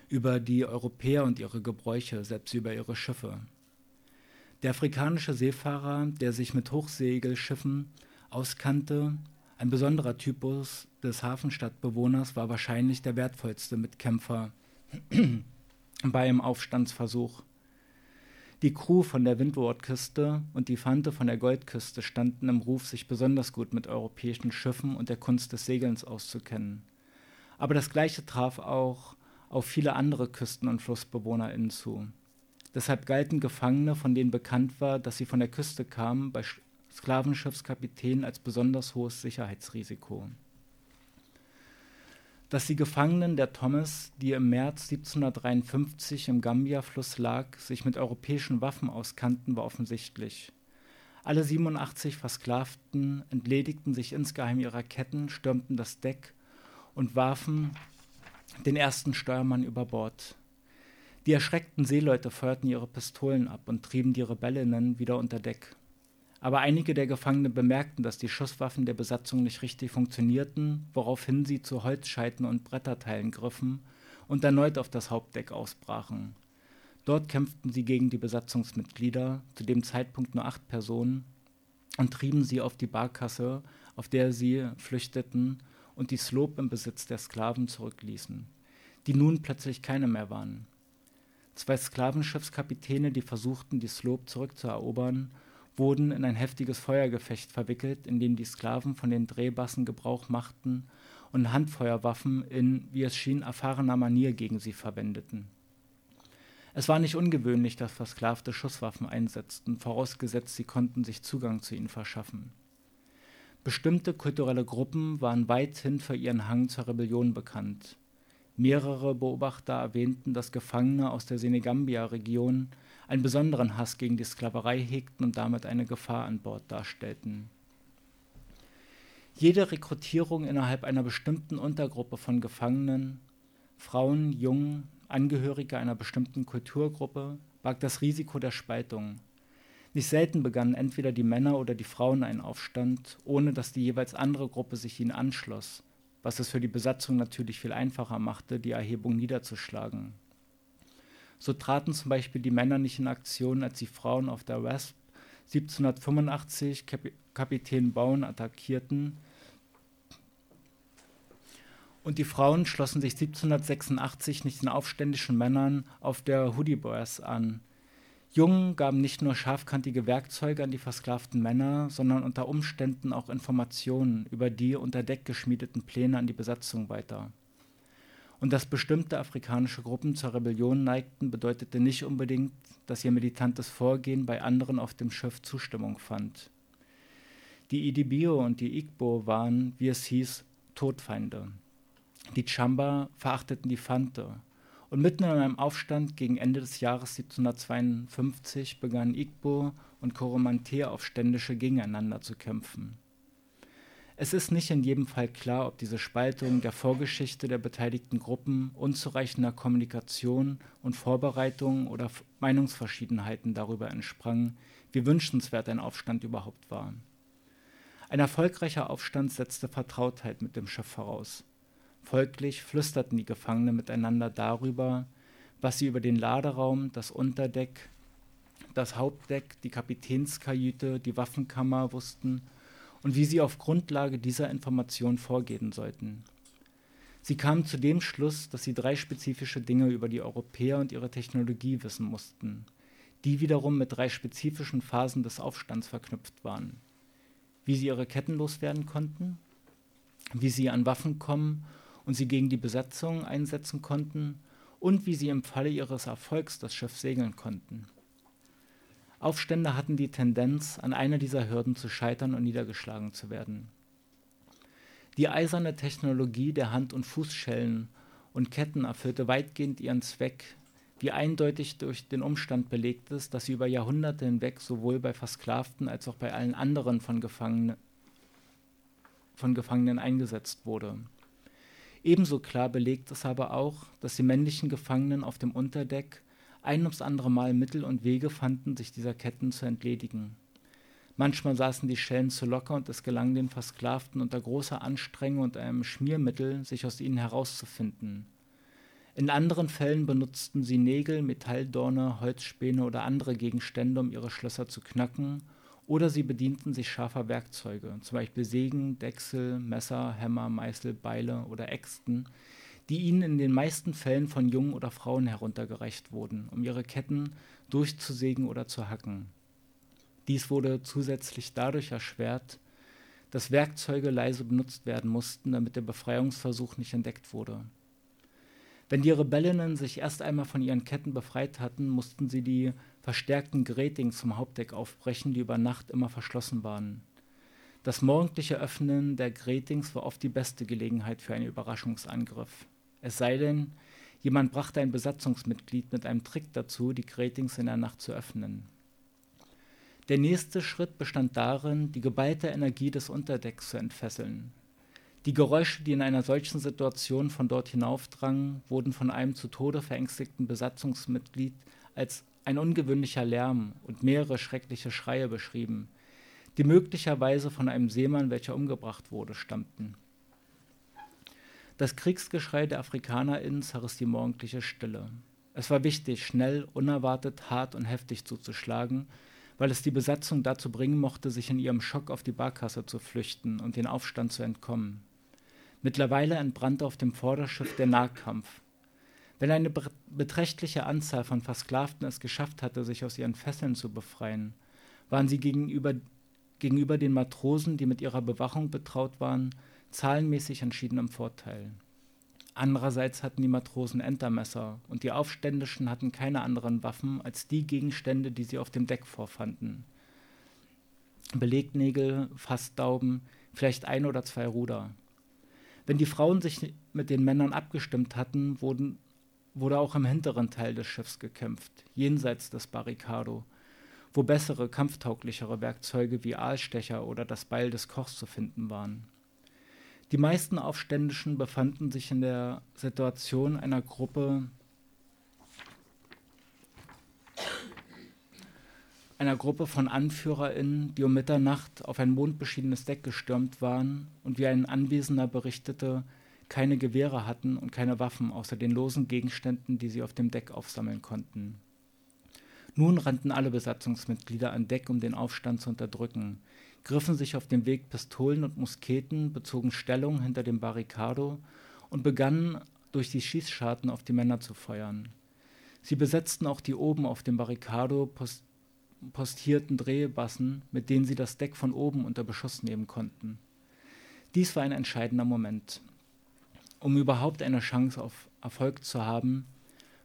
über die Europäer und ihre Gebräuche, selbst über ihre Schiffe. Der afrikanische Seefahrer, der sich mit Hochsegelschiffen auskannte, ein besonderer Typus des Hafenstadtbewohners, war wahrscheinlich der wertvollste Mitkämpfer bei einem Aufstandsversuch. Die Crew von der Windwardküste und die Fante von der Goldküste standen im Ruf, sich besonders gut mit europäischen Schiffen und der Kunst des Segelns auszukennen. Aber das Gleiche traf auch auf viele andere Küsten- und FlussbewohnerInnen zu. Deshalb galten Gefangene, von denen bekannt war, dass sie von der Küste kamen, bei Sklavenschiffskapitänen als besonders hohes Sicherheitsrisiko. Dass die Gefangenen der Thomas, die im März 1753 im Gambia-Fluss lag, sich mit europäischen Waffen auskannten, war offensichtlich. Alle 87 Versklavten entledigten sich insgeheim ihrer Ketten, stürmten das Deck und warfen den ersten Steuermann über Bord. Die erschreckten Seeleute feuerten ihre Pistolen ab und trieben die Rebellinnen wieder unter Deck. Aber einige der Gefangenen bemerkten, dass die Schusswaffen der Besatzung nicht richtig funktionierten, woraufhin sie zu Holzscheiten und Bretterteilen griffen und erneut auf das Hauptdeck ausbrachen. Dort kämpften sie gegen die Besatzungsmitglieder, zu dem Zeitpunkt nur acht Personen, und trieben sie auf die Barkasse, auf der sie flüchteten und die Slope im Besitz der Sklaven zurückließen, die nun plötzlich keine mehr waren. Zwei Sklavenschiffskapitäne, die versuchten, die Slope zurückzuerobern, wurden in ein heftiges Feuergefecht verwickelt, in dem die Sklaven von den Drehbassen Gebrauch machten und Handfeuerwaffen in, wie es schien, erfahrener Manier gegen sie verwendeten. Es war nicht ungewöhnlich, dass Versklavte Schusswaffen einsetzten, vorausgesetzt sie konnten sich Zugang zu ihnen verschaffen. Bestimmte kulturelle Gruppen waren weithin für ihren Hang zur Rebellion bekannt. Mehrere Beobachter erwähnten, dass Gefangene aus der Senegambia-Region einen besonderen Hass gegen die Sklaverei hegten und damit eine Gefahr an Bord darstellten. Jede Rekrutierung innerhalb einer bestimmten Untergruppe von Gefangenen, Frauen, Jungen, Angehörige einer bestimmten Kulturgruppe barg das Risiko der Spaltung. Nicht selten begannen entweder die Männer oder die Frauen einen Aufstand, ohne dass die jeweils andere Gruppe sich ihnen anschloss, was es für die Besatzung natürlich viel einfacher machte, die Erhebung niederzuschlagen. So traten zum Beispiel die Männer nicht in Aktion, als die Frauen auf der Wesp 1785 Kap Kapitän Bauen attackierten, und die Frauen schlossen sich 1786 nicht den aufständischen Männern auf der Hudibras an. Jungen gaben nicht nur scharfkantige Werkzeuge an die versklavten Männer, sondern unter Umständen auch Informationen über die unter Deck geschmiedeten Pläne an die Besatzung weiter. Und dass bestimmte afrikanische Gruppen zur Rebellion neigten, bedeutete nicht unbedingt, dass ihr militantes Vorgehen bei anderen auf dem Schiff Zustimmung fand. Die Idibio und die Igbo waren, wie es hieß, Todfeinde. Die Chamba verachteten die Fante. Und mitten in einem Aufstand gegen Ende des Jahres 1752 begannen Igbo und Coromantee-Aufständische gegeneinander zu kämpfen. Es ist nicht in jedem Fall klar, ob diese Spaltung der Vorgeschichte der beteiligten Gruppen, unzureichender Kommunikation und Vorbereitung oder Meinungsverschiedenheiten darüber entsprang, wie wünschenswert ein Aufstand überhaupt war. Ein erfolgreicher Aufstand setzte Vertrautheit mit dem Schiff voraus. Folglich flüsterten die Gefangenen miteinander darüber, was sie über den Laderaum, das Unterdeck, das Hauptdeck, die Kapitänskajüte, die Waffenkammer wussten und wie sie auf Grundlage dieser Information vorgehen sollten. Sie kamen zu dem Schluss, dass sie drei spezifische Dinge über die Europäer und ihre Technologie wissen mussten, die wiederum mit drei spezifischen Phasen des Aufstands verknüpft waren. Wie sie ihre Ketten loswerden konnten, wie sie an Waffen kommen und sie gegen die Besatzung einsetzen konnten und wie sie im Falle ihres Erfolgs das Schiff segeln konnten. Aufstände hatten die Tendenz, an einer dieser Hürden zu scheitern und niedergeschlagen zu werden. Die eiserne Technologie der Hand- und Fußschellen und Ketten erfüllte weitgehend ihren Zweck, wie eindeutig durch den Umstand belegt ist, dass sie über Jahrhunderte hinweg sowohl bei Versklavten als auch bei allen anderen von, Gefangene, von Gefangenen eingesetzt wurde. Ebenso klar belegt es aber auch, dass die männlichen Gefangenen auf dem Unterdeck ein ums andere Mal Mittel und Wege fanden, sich dieser Ketten zu entledigen. Manchmal saßen die Schellen zu locker und es gelang den Versklavten unter großer Anstrengung und einem Schmiermittel, sich aus ihnen herauszufinden. In anderen Fällen benutzten sie Nägel, Metalldorne, Holzspäne oder andere Gegenstände, um ihre Schlösser zu knacken oder sie bedienten sich scharfer Werkzeuge, zum Beispiel Sägen, Dechsel, Messer, Hämmer, Meißel, Beile oder Äxten, die ihnen in den meisten Fällen von Jungen oder Frauen heruntergereicht wurden, um ihre Ketten durchzusägen oder zu hacken. Dies wurde zusätzlich dadurch erschwert, dass Werkzeuge leise benutzt werden mussten, damit der Befreiungsversuch nicht entdeckt wurde. Wenn die Rebellinnen sich erst einmal von ihren Ketten befreit hatten, mussten sie die verstärkten Gratings zum Hauptdeck aufbrechen, die über Nacht immer verschlossen waren. Das morgendliche Öffnen der Gratings war oft die beste Gelegenheit für einen Überraschungsangriff. Es sei denn, jemand brachte ein Besatzungsmitglied mit einem Trick dazu, die Gratings in der Nacht zu öffnen. Der nächste Schritt bestand darin, die geballte Energie des Unterdecks zu entfesseln. Die Geräusche, die in einer solchen Situation von dort hinaufdrangen, wurden von einem zu Tode verängstigten Besatzungsmitglied als ein ungewöhnlicher Lärm und mehrere schreckliche Schreie beschrieben, die möglicherweise von einem Seemann, welcher umgebracht wurde, stammten. Das Kriegsgeschrei der AfrikanerInnen zerriss die morgendliche Stille. Es war wichtig, schnell, unerwartet, hart und heftig zuzuschlagen, weil es die Besatzung dazu bringen mochte, sich in ihrem Schock auf die Barkasse zu flüchten und den Aufstand zu entkommen. Mittlerweile entbrannte auf dem Vorderschiff der Nahkampf. Wenn eine beträchtliche Anzahl von Versklavten es geschafft hatte, sich aus ihren Fesseln zu befreien, waren sie gegenüber, gegenüber den Matrosen, die mit ihrer Bewachung betraut waren, zahlenmäßig entschieden im Vorteil. Andererseits hatten die Matrosen Entermesser und die Aufständischen hatten keine anderen Waffen als die Gegenstände, die sie auf dem Deck vorfanden. Belegnägel, Fassdauben, vielleicht ein oder zwei Ruder. Wenn die Frauen sich mit den Männern abgestimmt hatten, wurden, wurde auch im hinteren Teil des Schiffs gekämpft, jenseits des Barricado, wo bessere, kampftauglichere Werkzeuge wie Aalstecher oder das Beil des Kochs zu finden waren. Die meisten Aufständischen befanden sich in der Situation einer Gruppe einer Gruppe von AnführerInnen, die um Mitternacht auf ein mondbeschiedenes Deck gestürmt waren und wie ein Anwesender berichtete, keine Gewehre hatten und keine Waffen außer den losen Gegenständen, die sie auf dem Deck aufsammeln konnten. Nun rannten alle Besatzungsmitglieder an Deck, um den Aufstand zu unterdrücken, griffen sich auf dem Weg Pistolen und Musketen, bezogen Stellung hinter dem Barricado und begannen durch die Schießscharten auf die Männer zu feuern. Sie besetzten auch die oben auf dem Barricado post postierten Drehbassen, mit denen sie das Deck von oben unter Beschuss nehmen konnten. Dies war ein entscheidender Moment. Um überhaupt eine Chance auf Erfolg zu haben,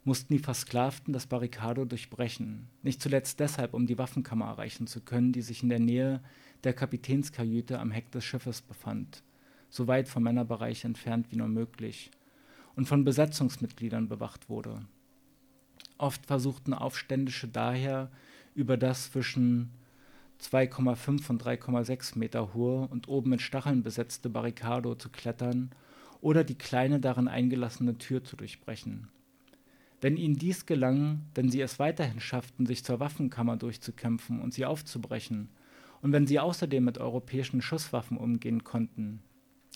mussten die Versklavten das Barricado durchbrechen, nicht zuletzt deshalb, um die Waffenkammer erreichen zu können, die sich in der Nähe der Kapitänskajüte am Heck des Schiffes befand, so weit vom Männerbereich entfernt wie nur möglich, und von Besatzungsmitgliedern bewacht wurde. Oft versuchten Aufständische daher, über das zwischen 2,5 und 3,6 Meter hohe und oben mit Stacheln besetzte Barricado zu klettern oder die kleine darin eingelassene Tür zu durchbrechen. Wenn ihnen dies gelang, denn sie es weiterhin schafften, sich zur Waffenkammer durchzukämpfen und sie aufzubrechen, und wenn sie außerdem mit europäischen Schusswaffen umgehen konnten,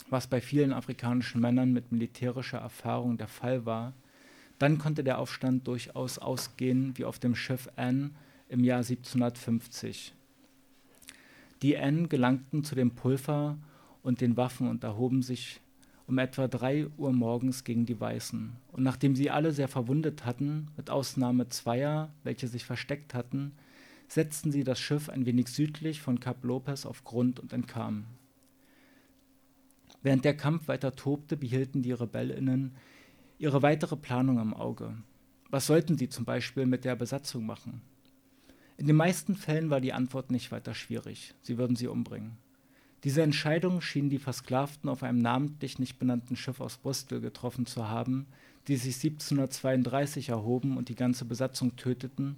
was bei vielen afrikanischen Männern mit militärischer Erfahrung der Fall war, dann konnte der Aufstand durchaus ausgehen wie auf dem Schiff Anne im Jahr 1750. Die N gelangten zu dem Pulver und den Waffen und erhoben sich um etwa drei Uhr morgens gegen die Weißen. Und nachdem sie alle sehr verwundet hatten, mit Ausnahme zweier, welche sich versteckt hatten, setzten sie das Schiff ein wenig südlich von Kap Lopez auf Grund und entkamen. Während der Kampf weiter tobte, behielten die Rebellinnen ihre weitere Planung im Auge. Was sollten sie zum Beispiel mit der Besatzung machen? In den meisten Fällen war die Antwort nicht weiter schwierig. Sie würden sie umbringen. Diese Entscheidung schienen die Versklavten auf einem namentlich nicht benannten Schiff aus Bristol getroffen zu haben, die sich 1732 erhoben und die ganze Besatzung töteten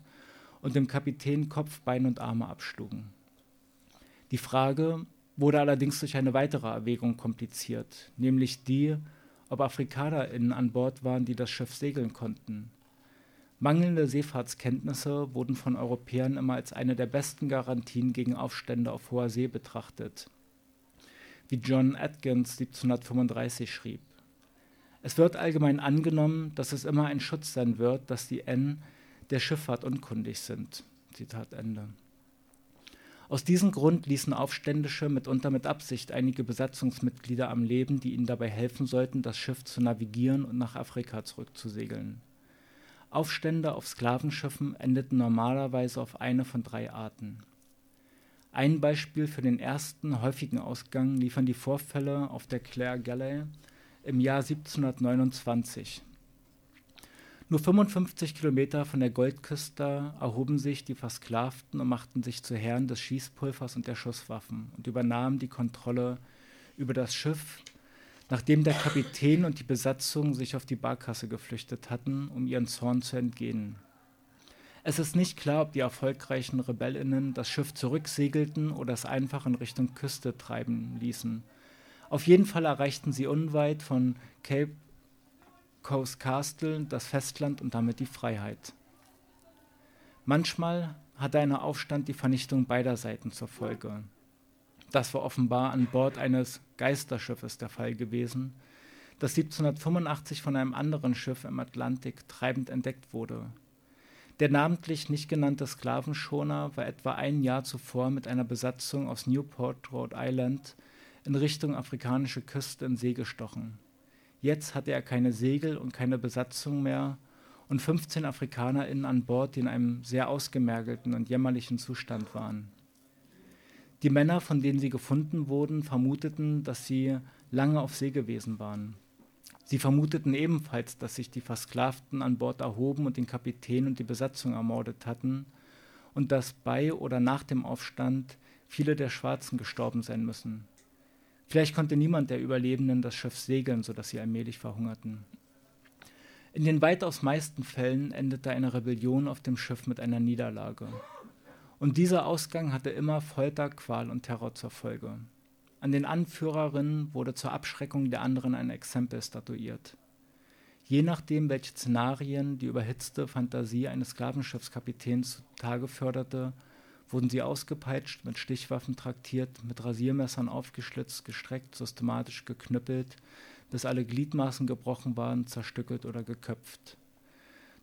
und dem Kapitän Kopf, Bein und Arme abschlugen. Die Frage wurde allerdings durch eine weitere Erwägung kompliziert, nämlich die, ob AfrikanerInnen an Bord waren, die das Schiff segeln konnten. Mangelnde Seefahrtskenntnisse wurden von Europäern immer als eine der besten Garantien gegen Aufstände auf hoher See betrachtet, wie John Atkins 1735 schrieb. Es wird allgemein angenommen, dass es immer ein Schutz sein wird, dass die N der Schifffahrt unkundig sind. Zitat Ende. Aus diesem Grund ließen Aufständische mitunter mit Absicht einige Besatzungsmitglieder am Leben, die ihnen dabei helfen sollten, das Schiff zu navigieren und nach Afrika zurückzusegeln. Aufstände auf Sklavenschiffen endeten normalerweise auf eine von drei Arten. Ein Beispiel für den ersten häufigen Ausgang liefern die Vorfälle auf der Claire Galley im Jahr 1729. Nur 55 Kilometer von der Goldküste erhoben sich die Versklavten und machten sich zu Herren des Schießpulvers und der Schusswaffen und übernahmen die Kontrolle über das Schiff nachdem der Kapitän und die Besatzung sich auf die Barkasse geflüchtet hatten, um ihren Zorn zu entgehen. Es ist nicht klar, ob die erfolgreichen Rebellinnen das Schiff zurücksegelten oder es einfach in Richtung Küste treiben ließen. Auf jeden Fall erreichten sie unweit von Cape Coast Castle das Festland und damit die Freiheit. Manchmal hatte ein Aufstand die Vernichtung beider Seiten zur Folge. Das war offenbar an Bord eines Geisterschiffes der Fall gewesen, das 1785 von einem anderen Schiff im Atlantik treibend entdeckt wurde. Der namentlich nicht genannte Sklavenschoner war etwa ein Jahr zuvor mit einer Besatzung aus Newport, Rhode Island, in Richtung afrikanische Küste in See gestochen. Jetzt hatte er keine Segel und keine Besatzung mehr und 15 AfrikanerInnen an Bord, die in einem sehr ausgemergelten und jämmerlichen Zustand waren. Die Männer, von denen sie gefunden wurden, vermuteten, dass sie lange auf See gewesen waren. Sie vermuteten ebenfalls, dass sich die Versklavten an Bord erhoben und den Kapitän und die Besatzung ermordet hatten und dass bei oder nach dem Aufstand viele der Schwarzen gestorben sein müssen. Vielleicht konnte niemand der Überlebenden das Schiff segeln, sodass sie allmählich verhungerten. In den weitaus meisten Fällen endete eine Rebellion auf dem Schiff mit einer Niederlage. Und dieser Ausgang hatte immer Folter, Qual und Terror zur Folge. An den Anführerinnen wurde zur Abschreckung der anderen ein Exempel statuiert. Je nachdem, welche Szenarien die überhitzte Fantasie eines Sklavenschiffskapitäns zutage förderte, wurden sie ausgepeitscht, mit Stichwaffen traktiert, mit Rasiermessern aufgeschlitzt, gestreckt, systematisch geknüppelt, bis alle Gliedmaßen gebrochen waren, zerstückelt oder geköpft.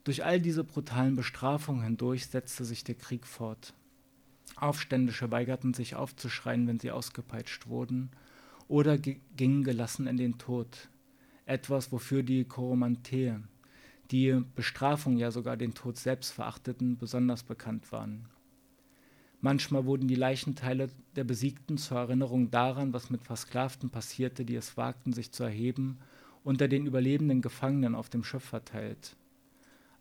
Durch all diese brutalen Bestrafungen hindurch setzte sich der Krieg fort. Aufständische weigerten sich aufzuschreien, wenn sie ausgepeitscht wurden, oder gingen gelassen in den Tod. Etwas, wofür die Koromantee, die Bestrafung ja sogar den Tod selbst verachteten, besonders bekannt waren. Manchmal wurden die Leichenteile der Besiegten zur Erinnerung daran, was mit Versklavten passierte, die es wagten, sich zu erheben, unter den überlebenden Gefangenen auf dem Schiff verteilt.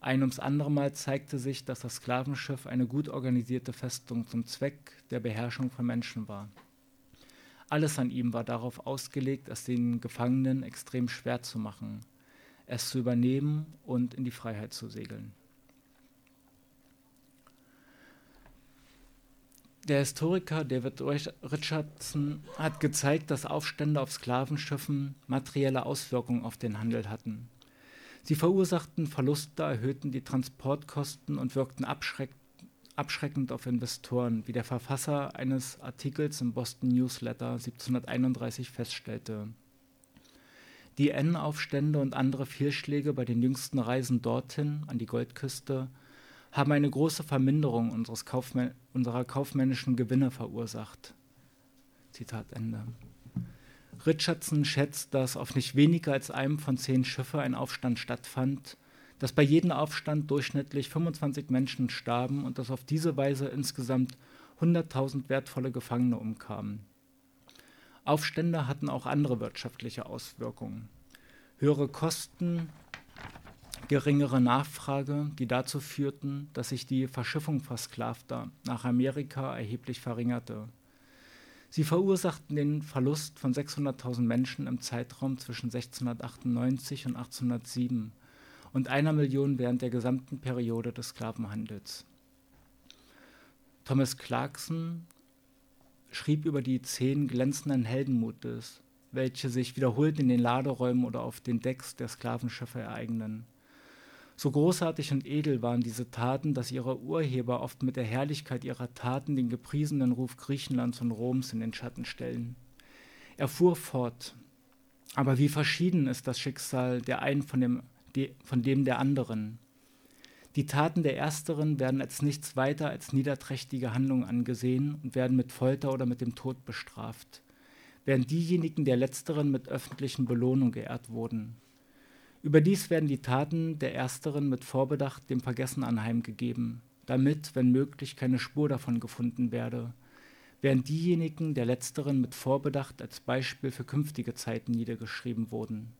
Ein ums andere Mal zeigte sich, dass das Sklavenschiff eine gut organisierte Festung zum Zweck der Beherrschung von Menschen war. Alles an ihm war darauf ausgelegt, es den Gefangenen extrem schwer zu machen, es zu übernehmen und in die Freiheit zu segeln. Der Historiker David Richardson hat gezeigt, dass Aufstände auf Sklavenschiffen materielle Auswirkungen auf den Handel hatten. Sie verursachten Verluste, erhöhten die Transportkosten und wirkten abschreck abschreckend auf Investoren, wie der Verfasser eines Artikels im Boston Newsletter 1731 feststellte. Die N-Aufstände und andere Fehlschläge bei den jüngsten Reisen dorthin, an die Goldküste, haben eine große Verminderung unseres Kaufmän unserer kaufmännischen Gewinne verursacht. Zitat Ende. Richardson schätzt, dass auf nicht weniger als einem von zehn Schiffen ein Aufstand stattfand, dass bei jedem Aufstand durchschnittlich 25 Menschen starben und dass auf diese Weise insgesamt 100.000 wertvolle Gefangene umkamen. Aufstände hatten auch andere wirtschaftliche Auswirkungen. Höhere Kosten, geringere Nachfrage, die dazu führten, dass sich die Verschiffung Versklavter nach Amerika erheblich verringerte. Sie verursachten den Verlust von 600.000 Menschen im Zeitraum zwischen 1698 und 1807 und einer Million während der gesamten Periode des Sklavenhandels. Thomas Clarkson schrieb über die zehn glänzenden Heldenmutes, welche sich wiederholt in den Laderäumen oder auf den Decks der Sklavenschiffe ereignen. So großartig und edel waren diese Taten, dass ihre Urheber oft mit der Herrlichkeit ihrer Taten den gepriesenen Ruf Griechenlands und Roms in den Schatten stellen. Er fuhr fort. Aber wie verschieden ist das Schicksal der einen von dem, von dem der anderen. Die Taten der Ersteren werden als nichts weiter als niederträchtige Handlungen angesehen und werden mit Folter oder mit dem Tod bestraft, während diejenigen der Letzteren mit öffentlichen Belohnungen geehrt wurden. Überdies werden die Taten der Ersteren mit Vorbedacht dem Vergessen anheimgegeben, damit, wenn möglich, keine Spur davon gefunden werde, während diejenigen der Letzteren mit Vorbedacht als Beispiel für künftige Zeiten niedergeschrieben wurden.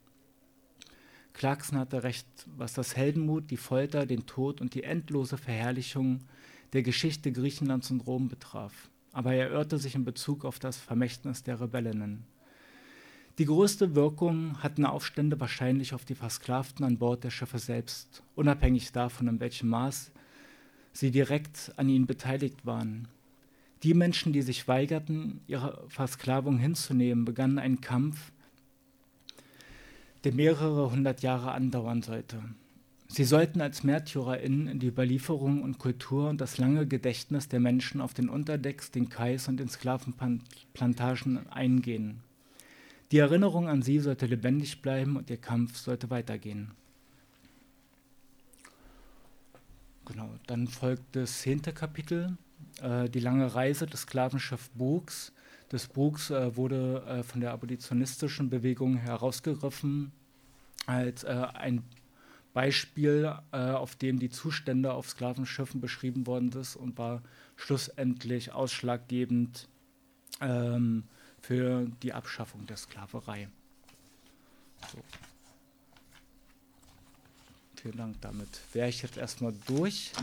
Clarkson hatte recht, was das Heldenmut, die Folter, den Tod und die endlose Verherrlichung der Geschichte Griechenlands und Rom betraf. Aber er irrte sich in Bezug auf das Vermächtnis der Rebellinnen. Die größte Wirkung hatten Aufstände wahrscheinlich auf die Versklavten an Bord der Schiffe selbst, unabhängig davon, in welchem Maß sie direkt an ihnen beteiligt waren. Die Menschen, die sich weigerten, ihre Versklavung hinzunehmen, begannen einen Kampf, der mehrere hundert Jahre andauern sollte. Sie sollten als MärtyrerInnen in die Überlieferung und Kultur und das lange Gedächtnis der Menschen auf den Unterdecks, den Kais und den Sklavenplantagen eingehen. Die Erinnerung an sie sollte lebendig bleiben und ihr Kampf sollte weitergehen. Genau, dann folgt das zehnte Kapitel, äh, die lange Reise des Sklavenschiff Brooks. Das Brooks äh, wurde äh, von der abolitionistischen Bewegung herausgegriffen als äh, ein Beispiel, äh, auf dem die Zustände auf Sklavenschiffen beschrieben worden ist und war schlussendlich ausschlaggebend ähm, für die Abschaffung der Sklaverei. So. Vielen Dank. Damit wäre ich jetzt erstmal durch.